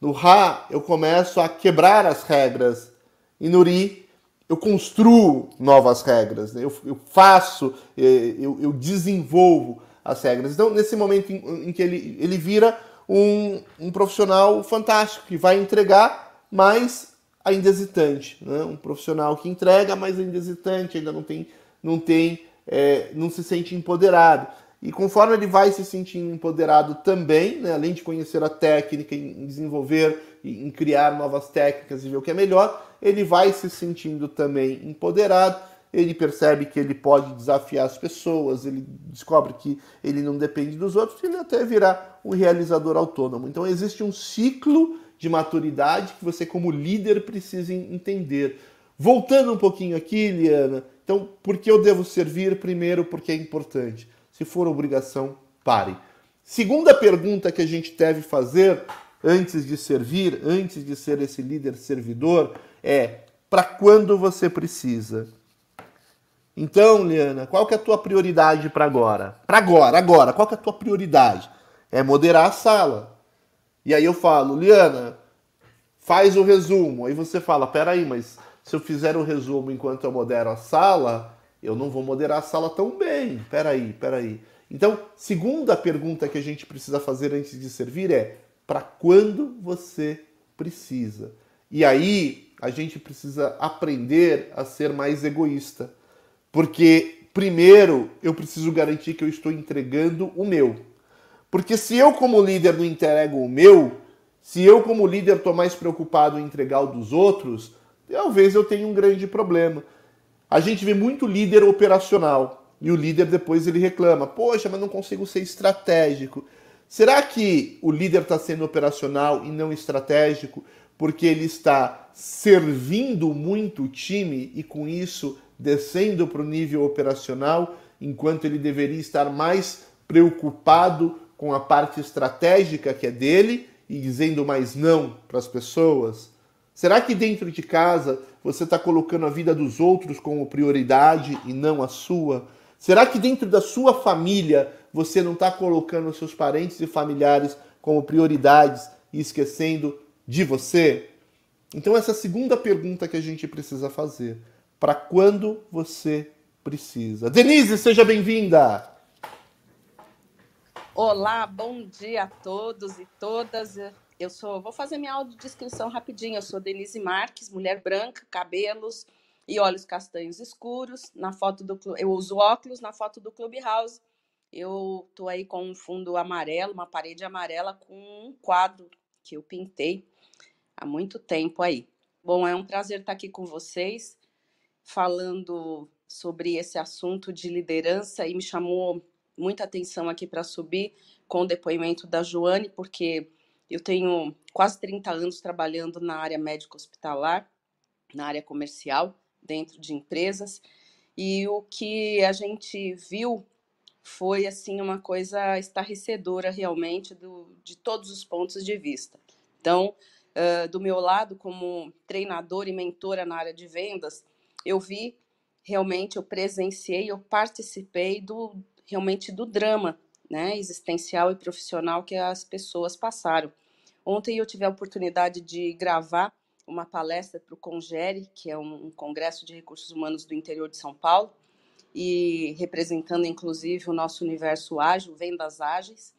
No Ra, eu começo a quebrar as regras. E no Ri, eu construo novas regras. Né? Eu, eu, faço, eh, eu, eu, desenvolvo as regras. Então, nesse momento em, em que ele, ele vira um, um, profissional fantástico, que vai entregar, mas ainda hesitante. Né? Um profissional que entrega, mas ainda hesitante, ainda não tem, não tem, é, não se sente empoderado. E conforme ele vai se sentindo empoderado também, né, além de conhecer a técnica, em desenvolver, em criar novas técnicas e ver o que é melhor, ele vai se sentindo também empoderado ele percebe que ele pode desafiar as pessoas, ele descobre que ele não depende dos outros, ele até virar um realizador autônomo. Então existe um ciclo de maturidade que você, como líder, precisa entender. Voltando um pouquinho aqui, Liana, então, por que eu devo servir? Primeiro, porque é importante. Se for obrigação, pare. Segunda pergunta que a gente deve fazer antes de servir, antes de ser esse líder servidor, é para quando você precisa. Então, Liana, qual que é a tua prioridade para agora? Para agora, agora, qual que é a tua prioridade? É moderar a sala. E aí eu falo, Liana, faz o resumo. Aí você fala, peraí, mas se eu fizer o resumo enquanto eu modero a sala, eu não vou moderar a sala tão bem. Peraí, peraí. Então, segunda pergunta que a gente precisa fazer antes de servir é: para quando você precisa? E aí a gente precisa aprender a ser mais egoísta. Porque, primeiro, eu preciso garantir que eu estou entregando o meu. Porque se eu, como líder, não entrego o meu, se eu, como líder, estou mais preocupado em entregar o dos outros, talvez eu tenha um grande problema. A gente vê muito líder operacional e o líder depois ele reclama: Poxa, mas não consigo ser estratégico. Será que o líder está sendo operacional e não estratégico porque ele está servindo muito o time e com isso descendo para o nível operacional, enquanto ele deveria estar mais preocupado com a parte estratégica que é dele e dizendo mais não para as pessoas? Será que dentro de casa você está colocando a vida dos outros como prioridade e não a sua? Será que dentro da sua família você não está colocando seus parentes e familiares como prioridades e esquecendo de você? Então, essa é a segunda pergunta que a gente precisa fazer para quando você precisa. Denise, seja bem-vinda! Olá, bom dia a todos e todas. Eu sou, vou fazer minha audiodescrição rapidinho. Eu sou Denise Marques, mulher branca, cabelos e olhos castanhos escuros. Na foto do eu uso óculos na foto do Clubhouse. Eu tô aí com um fundo amarelo, uma parede amarela com um quadro que eu pintei há muito tempo aí. Bom, é um prazer estar aqui com vocês falando sobre esse assunto de liderança e me chamou muita atenção aqui para subir com o depoimento da Joane, porque eu tenho quase 30 anos trabalhando na área médico-hospitalar, na área comercial, dentro de empresas, e o que a gente viu foi assim uma coisa estarrecedora realmente do, de todos os pontos de vista. Então, do meu lado, como treinadora e mentora na área de vendas, eu vi realmente, eu presenciei, eu participei do realmente do drama, né, existencial e profissional que as pessoas passaram. Ontem eu tive a oportunidade de gravar uma palestra para o Congere, que é um, um congresso de recursos humanos do interior de São Paulo, e representando inclusive o nosso universo ágil, vendas ágeis,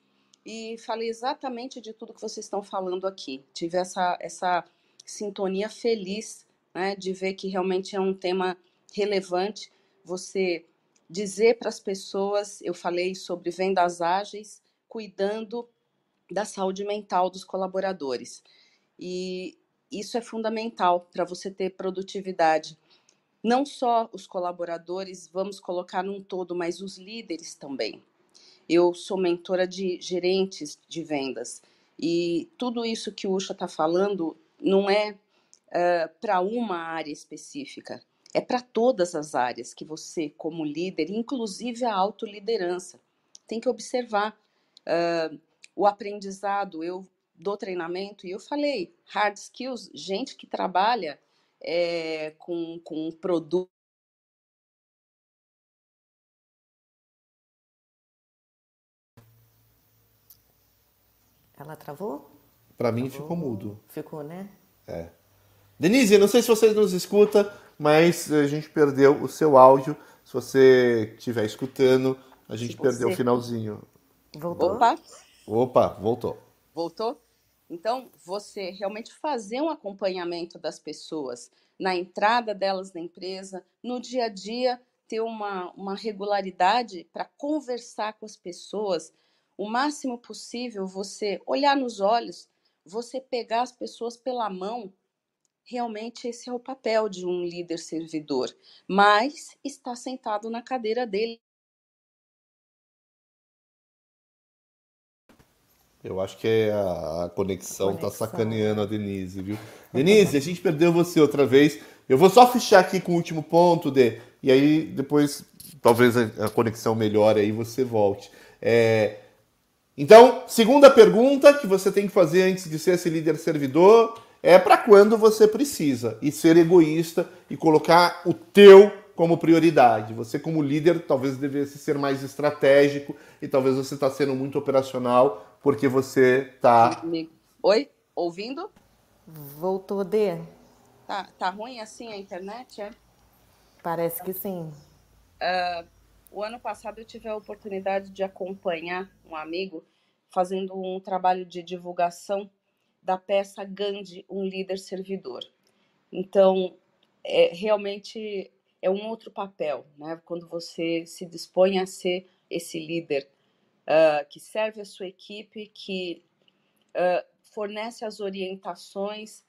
e falei exatamente de tudo que vocês estão falando aqui. Tive essa, essa sintonia feliz né, de ver que realmente é um tema relevante. Você dizer para as pessoas, eu falei sobre vendas ágeis, cuidando da saúde mental dos colaboradores. E isso é fundamental para você ter produtividade. Não só os colaboradores, vamos colocar num todo, mas os líderes também. Eu sou mentora de gerentes de vendas e tudo isso que o Usha está falando não é uh, para uma área específica, é para todas as áreas que você, como líder, inclusive a autoliderança, tem que observar uh, o aprendizado. Eu dou treinamento e eu falei, hard skills, gente que trabalha é, com, com produto. Ela travou? Para mim ficou mudo. Ficou, né? É. Denise, não sei se vocês nos escuta, mas a gente perdeu o seu áudio. Se você estiver escutando, a gente perdeu o finalzinho. Voltou? Opa! Opa, voltou. Voltou? Então, você realmente fazer um acompanhamento das pessoas na entrada delas na empresa, no dia a dia, ter uma, uma regularidade para conversar com as pessoas, o máximo possível você olhar nos olhos, você pegar as pessoas pela mão realmente esse é o papel de um líder servidor, mas está sentado na cadeira dele. Eu acho que é a, conexão, está sacaneando a Denise, viu? Denise, a gente perdeu você outra vez. Eu vou só fechar aqui com o último ponto, de e aí depois talvez a, a conexão melhore aí você volte. É, então, segunda pergunta que você tem que fazer antes de ser esse líder servidor é para quando você precisa e ser egoísta e colocar o teu como prioridade. Você como líder talvez devesse ser mais estratégico e talvez você está sendo muito operacional porque você está. Oi, ouvindo? Voltou D. Tá, tá ruim assim a internet, é? Parece que sim. Uh, o ano passado eu tive a oportunidade de acompanhar um amigo fazendo um trabalho de divulgação da peça Gandhi, um líder servidor. Então, é, realmente é um outro papel, né? Quando você se dispõe a ser esse líder uh, que serve a sua equipe, que uh, fornece as orientações,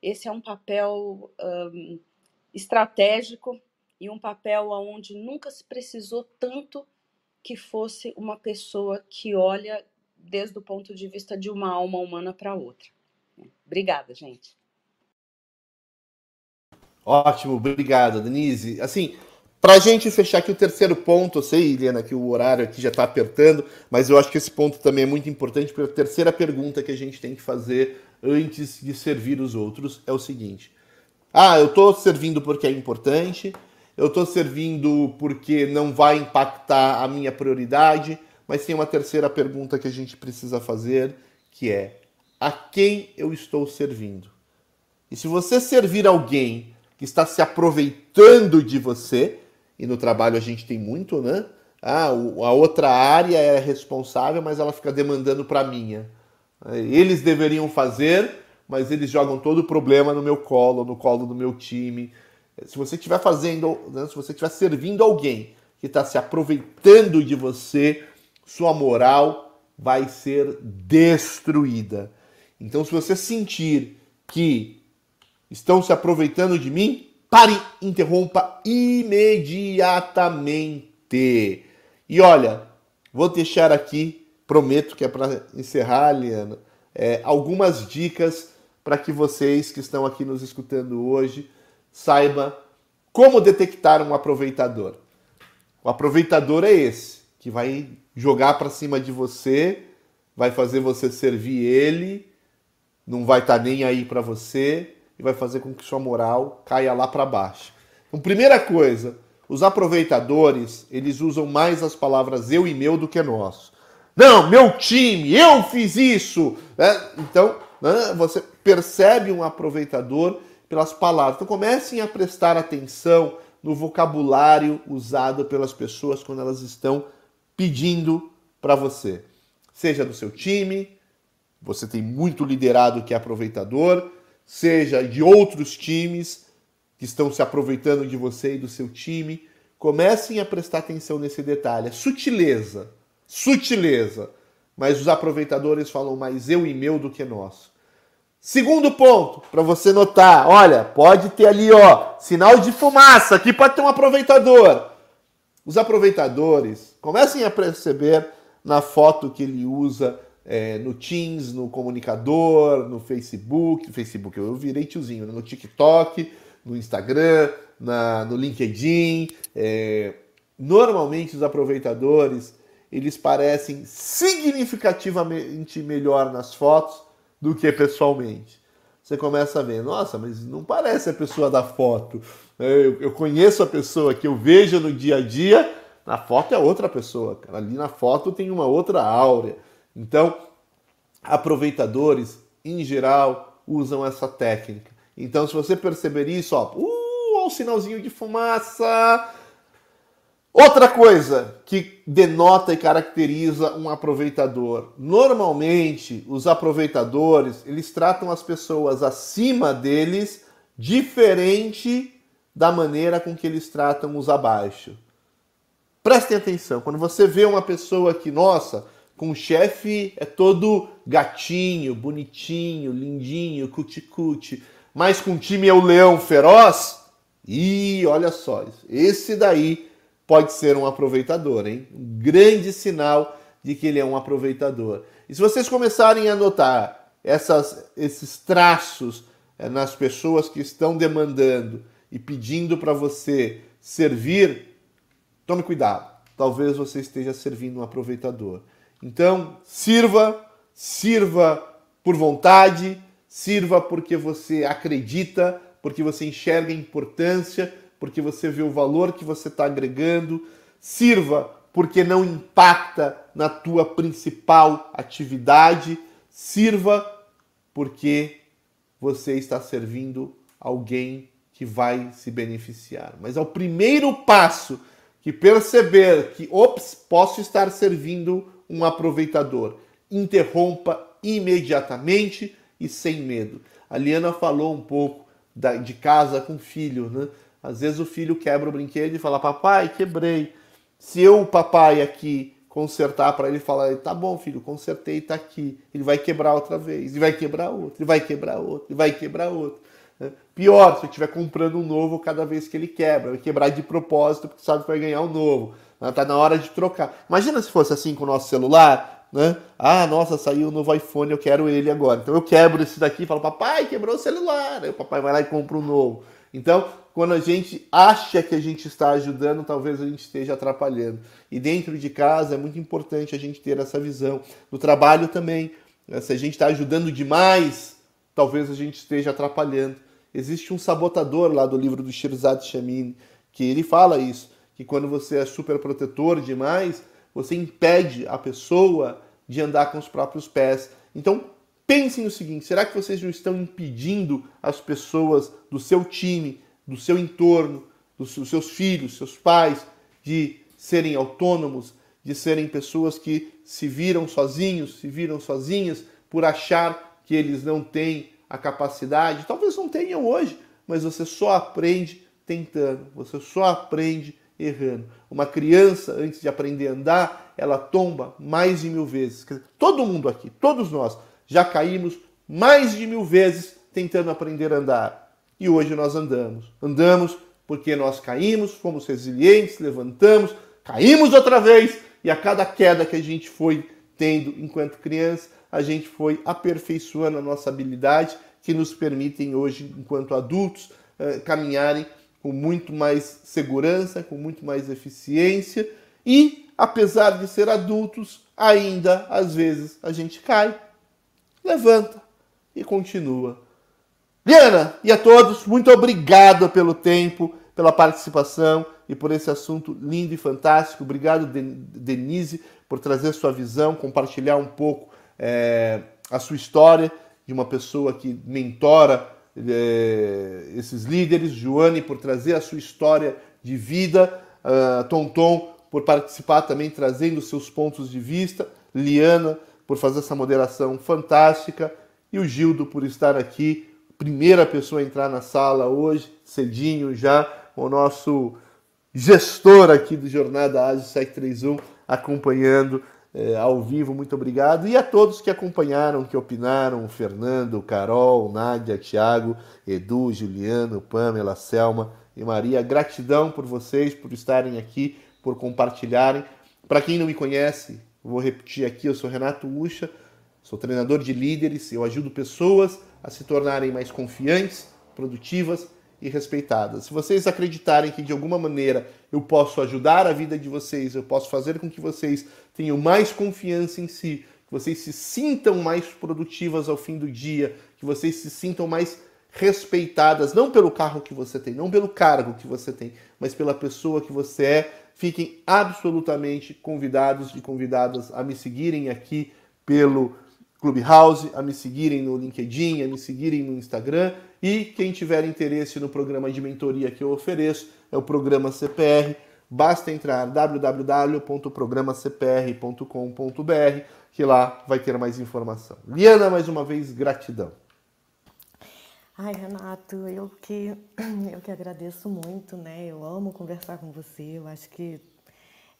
esse é um papel um, estratégico e um papel onde nunca se precisou tanto que fosse uma pessoa que olha desde o ponto de vista de uma alma humana para outra. Obrigada, gente. Ótimo, obrigado, Denise. Assim, para a gente fechar aqui o terceiro ponto, eu sei, Helena, que o horário aqui já está apertando, mas eu acho que esse ponto também é muito importante, porque a terceira pergunta que a gente tem que fazer antes de servir os outros é o seguinte: Ah, eu estou servindo porque é importante, eu estou servindo porque não vai impactar a minha prioridade, mas tem uma terceira pergunta que a gente precisa fazer, que é: a quem eu estou servindo? E se você servir alguém que está se aproveitando de você, e no trabalho a gente tem muito, né? Ah, a outra área é responsável, mas ela fica demandando para minha. Eles deveriam fazer, mas eles jogam todo o problema no meu colo, no colo do meu time. Se você estiver fazendo, né, se você estiver servindo alguém que está se aproveitando de você, sua moral vai ser destruída. Então, se você sentir que estão se aproveitando de mim, pare, interrompa imediatamente. E olha, vou deixar aqui, prometo que é para encerrar, Liana, é, algumas dicas para que vocês que estão aqui nos escutando hoje saiba como detectar um aproveitador. O aproveitador é esse, que vai jogar para cima de você, vai fazer você servir ele, não vai estar tá nem aí para você e vai fazer com que sua moral caia lá para baixo. Então, primeira coisa, os aproveitadores, eles usam mais as palavras eu e meu do que nosso. Não, meu time, eu fiz isso. É, então, né, você percebe um aproveitador pelas palavras. Então comecem a prestar atenção no vocabulário usado pelas pessoas quando elas estão pedindo para você. Seja do seu time, você tem muito liderado que é aproveitador, seja de outros times que estão se aproveitando de você e do seu time. Comecem a prestar atenção nesse detalhe. sutileza, sutileza. Mas os aproveitadores falam mais eu e meu do que nosso. Segundo ponto, para você notar, olha, pode ter ali, ó, sinal de fumaça, aqui pode ter um aproveitador. Os aproveitadores comecem a perceber na foto que ele usa é, no Teams, no comunicador, no Facebook, Facebook eu virei tiozinho, né? no TikTok, no Instagram, na, no LinkedIn. É, normalmente os aproveitadores eles parecem significativamente melhor nas fotos do que pessoalmente. Você começa a ver, nossa, mas não parece a pessoa da foto. Eu, eu conheço a pessoa que eu vejo no dia a dia, na foto é outra pessoa. Cara. Ali na foto tem uma outra áurea. Então, aproveitadores, em geral, usam essa técnica. Então, se você perceber isso, ó, uh, o sinalzinho de fumaça, Outra coisa que denota e caracteriza um aproveitador. Normalmente, os aproveitadores, eles tratam as pessoas acima deles diferente da maneira com que eles tratam os abaixo. Prestem atenção, quando você vê uma pessoa que, nossa, com o chefe é todo gatinho, bonitinho, lindinho, cuticute, mas com o time é o leão feroz, e olha só, esse daí pode ser um aproveitador, hein? Um grande sinal de que ele é um aproveitador. E se vocês começarem a notar essas, esses traços é, nas pessoas que estão demandando e pedindo para você servir, tome cuidado. Talvez você esteja servindo um aproveitador. Então, sirva, sirva por vontade, sirva porque você acredita, porque você enxerga a importância, porque você vê o valor que você está agregando. Sirva porque não impacta na tua principal atividade. Sirva porque você está servindo alguém que vai se beneficiar. Mas ao primeiro passo que perceber que, ops, posso estar servindo um aproveitador, interrompa imediatamente e sem medo. A Liana falou um pouco da, de casa com filho, né? Às vezes o filho quebra o brinquedo e fala: Papai, quebrei. Se eu, papai, aqui consertar para ele falar: Tá bom, filho, consertei, tá aqui. Ele vai quebrar outra vez, e vai quebrar outro, ele vai quebrar outro, ele vai quebrar outro. Né? Pior, se eu estiver comprando um novo cada vez que ele quebra, vai quebrar de propósito porque sabe que vai ganhar um novo. Está na hora de trocar. Imagina se fosse assim com o nosso celular, né? Ah, nossa, saiu o um novo iPhone, eu quero ele agora. Então eu quebro esse daqui e falo, papai, quebrou o celular. Aí o papai vai lá e compra um novo. Então, quando a gente acha que a gente está ajudando, talvez a gente esteja atrapalhando. E dentro de casa é muito importante a gente ter essa visão. No trabalho também, né? se a gente está ajudando demais, talvez a gente esteja atrapalhando. Existe um sabotador lá do livro do Shirzad Shamin, que ele fala isso que quando você é super protetor demais, você impede a pessoa de andar com os próprios pés. Então, pensem no seguinte: será que vocês não estão impedindo as pessoas do seu time, do seu entorno, dos seus filhos, seus pais, de serem autônomos, de serem pessoas que se viram sozinhos, se viram sozinhas por achar que eles não têm a capacidade? Talvez não tenham hoje, mas você só aprende tentando, você só aprende errando. Uma criança, antes de aprender a andar, ela tomba mais de mil vezes. Todo mundo aqui, todos nós, já caímos mais de mil vezes tentando aprender a andar. E hoje nós andamos. Andamos porque nós caímos, fomos resilientes, levantamos, caímos outra vez, e a cada queda que a gente foi tendo enquanto criança, a gente foi aperfeiçoando a nossa habilidade que nos permitem hoje, enquanto adultos, eh, caminharem com muito mais segurança, com muito mais eficiência e, apesar de ser adultos, ainda às vezes a gente cai, levanta e continua. Liana e a todos, muito obrigado pelo tempo, pela participação e por esse assunto lindo e fantástico. Obrigado, Denise, por trazer sua visão, compartilhar um pouco é, a sua história de uma pessoa que mentora é, esses líderes, Joane por trazer a sua história de vida, uh, Tonton por participar também trazendo seus pontos de vista, Liana por fazer essa moderação fantástica e o Gildo por estar aqui, primeira pessoa a entrar na sala hoje, cedinho já, o nosso gestor aqui do Jornada Ágil 731 acompanhando é, ao vivo, muito obrigado. E a todos que acompanharam, que opinaram, Fernando, Carol, Nádia, Thiago, Edu, Juliano, Pamela, Selma e Maria. Gratidão por vocês, por estarem aqui, por compartilharem. Para quem não me conhece, vou repetir aqui, eu sou Renato Ucha, sou treinador de líderes, eu ajudo pessoas a se tornarem mais confiantes, produtivas e respeitadas. Se vocês acreditarem que de alguma maneira eu posso ajudar a vida de vocês, eu posso fazer com que vocês tenham mais confiança em si, que vocês se sintam mais produtivas ao fim do dia, que vocês se sintam mais respeitadas, não pelo carro que você tem, não pelo cargo que você tem, mas pela pessoa que você é, fiquem absolutamente convidados e convidadas a me seguirem aqui pelo Clubhouse, a me seguirem no LinkedIn, a me seguirem no Instagram e quem tiver interesse no programa de mentoria que eu ofereço é o programa CPR. Basta entrar www.programacpr.com.br que lá vai ter mais informação. Liana, mais uma vez, gratidão. Ai, Renato, eu que, eu que agradeço muito, né? Eu amo conversar com você, eu acho que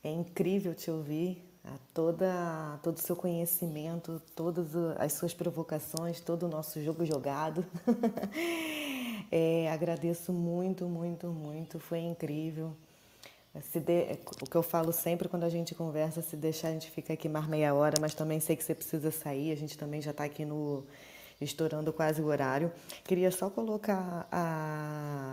é incrível te ouvir a toda, todo o seu conhecimento, todas as suas provocações, todo o nosso jogo jogado. é, agradeço muito, muito, muito, foi incrível. De, o que eu falo sempre quando a gente conversa, se deixar a gente fica aqui mais meia hora, mas também sei que você precisa sair, a gente também já está aqui no estourando quase o horário. Queria só colocar a,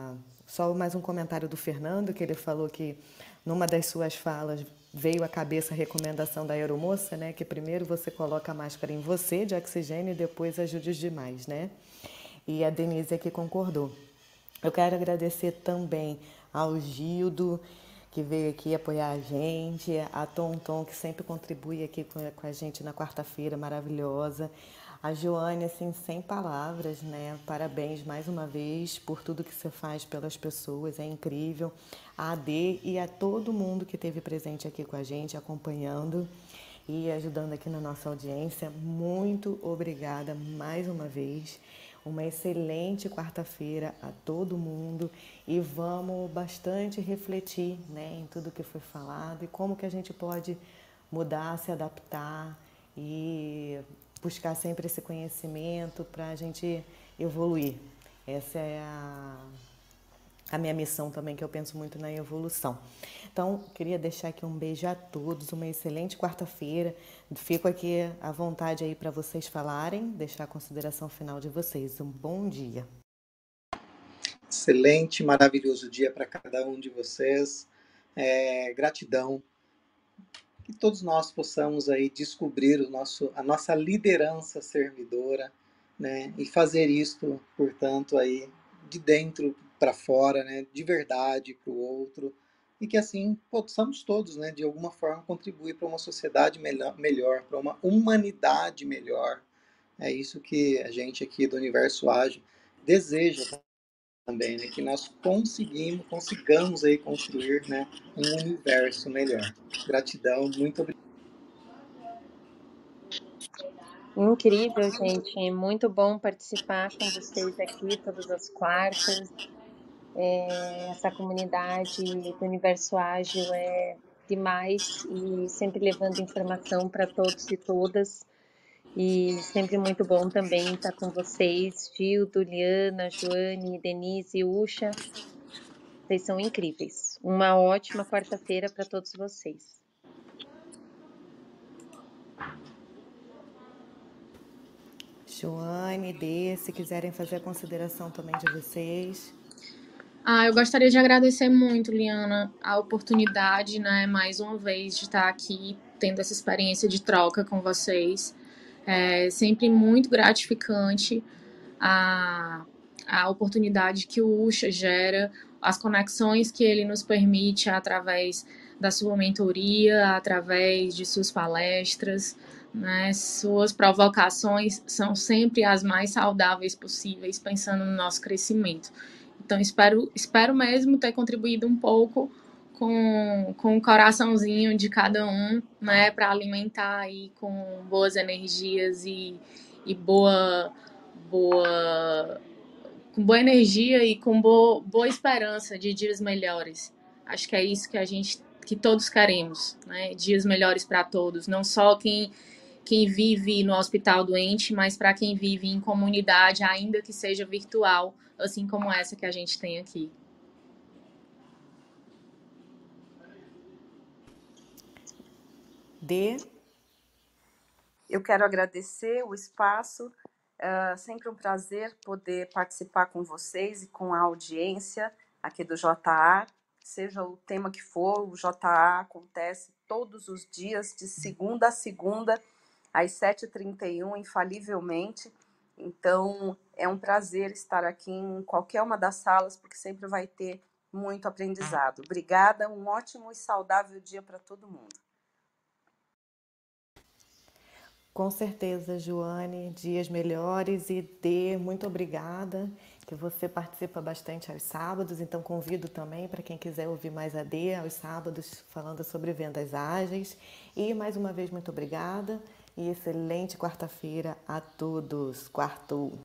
só mais um comentário do Fernando, que ele falou que numa das suas falas veio à cabeça a recomendação da aeromoça, né, que primeiro você coloca a máscara em você de oxigênio e depois ajude os demais, né? E a Denise aqui concordou. Eu quero agradecer também ao Gildo, que veio aqui apoiar a gente, a Tom, que sempre contribui aqui com a gente na quarta-feira, maravilhosa. A Joane, assim, sem palavras, né? Parabéns mais uma vez por tudo que você faz pelas pessoas, é incrível. A AD e a todo mundo que esteve presente aqui com a gente, acompanhando e ajudando aqui na nossa audiência. Muito obrigada mais uma vez. Uma excelente quarta-feira a todo mundo e vamos bastante refletir né, em tudo que foi falado e como que a gente pode mudar, se adaptar e buscar sempre esse conhecimento para a gente evoluir. Essa é a, a minha missão também, que eu penso muito na evolução. Então, queria deixar aqui um beijo a todos, uma excelente quarta-feira. Fico aqui à vontade aí para vocês falarem, deixar a consideração final de vocês. Um bom dia. Excelente, maravilhoso dia para cada um de vocês. É, gratidão que todos nós possamos aí descobrir o nosso, a nossa liderança servidora, né, e fazer isto, portanto, aí de dentro para fora, né, de verdade para o outro, e que assim possamos todos, né, de alguma forma contribuir para uma sociedade melhor, melhor para uma humanidade melhor. É isso que a gente aqui do Universo Ágil deseja também, né? Que nós conseguimos, consigamos aí construir, né, um universo melhor. Gratidão, muito obrigado. Incrível, gente. Muito bom participar com vocês aqui todas as quartas. É, essa comunidade do Universo Ágil é demais e sempre levando informação para todos e todas. E sempre muito bom também estar com vocês, Gildo, Liana, Joane, Denise, Ucha. Vocês são incríveis. Uma ótima quarta-feira para todos vocês. Joane, Dê, se quiserem fazer a consideração também de vocês. Ah, eu gostaria de agradecer muito, Liana, a oportunidade, né, mais uma vez, de estar aqui tendo essa experiência de troca com vocês. É sempre muito gratificante a, a oportunidade que o Usha gera, as conexões que ele nos permite através da sua mentoria, através de suas palestras, né? Suas provocações são sempre as mais saudáveis possíveis, pensando no nosso crescimento. Então, espero, espero mesmo ter contribuído um pouco com, com o coraçãozinho de cada um, né, para alimentar aí com boas energias e, e boa, boa, com boa energia e com boa, boa esperança de dias melhores. Acho que é isso que a gente, que todos queremos, né, dias melhores para todos, não só quem quem vive no hospital doente, mas para quem vive em comunidade, ainda que seja virtual, assim como essa que a gente tem aqui. Eu quero agradecer o espaço. É sempre um prazer poder participar com vocês e com a audiência aqui do JA. Seja o tema que for, o JA acontece todos os dias, de segunda a segunda, às 7h31, infalivelmente. Então, é um prazer estar aqui em qualquer uma das salas, porque sempre vai ter muito aprendizado. Obrigada, um ótimo e saudável dia para todo mundo. Com certeza, Joane, dias melhores e Dê, muito obrigada, que você participa bastante aos sábados, então convido também para quem quiser ouvir mais a Dê aos sábados falando sobre vendas ágeis. E mais uma vez, muito obrigada e excelente quarta-feira a todos. Quarto.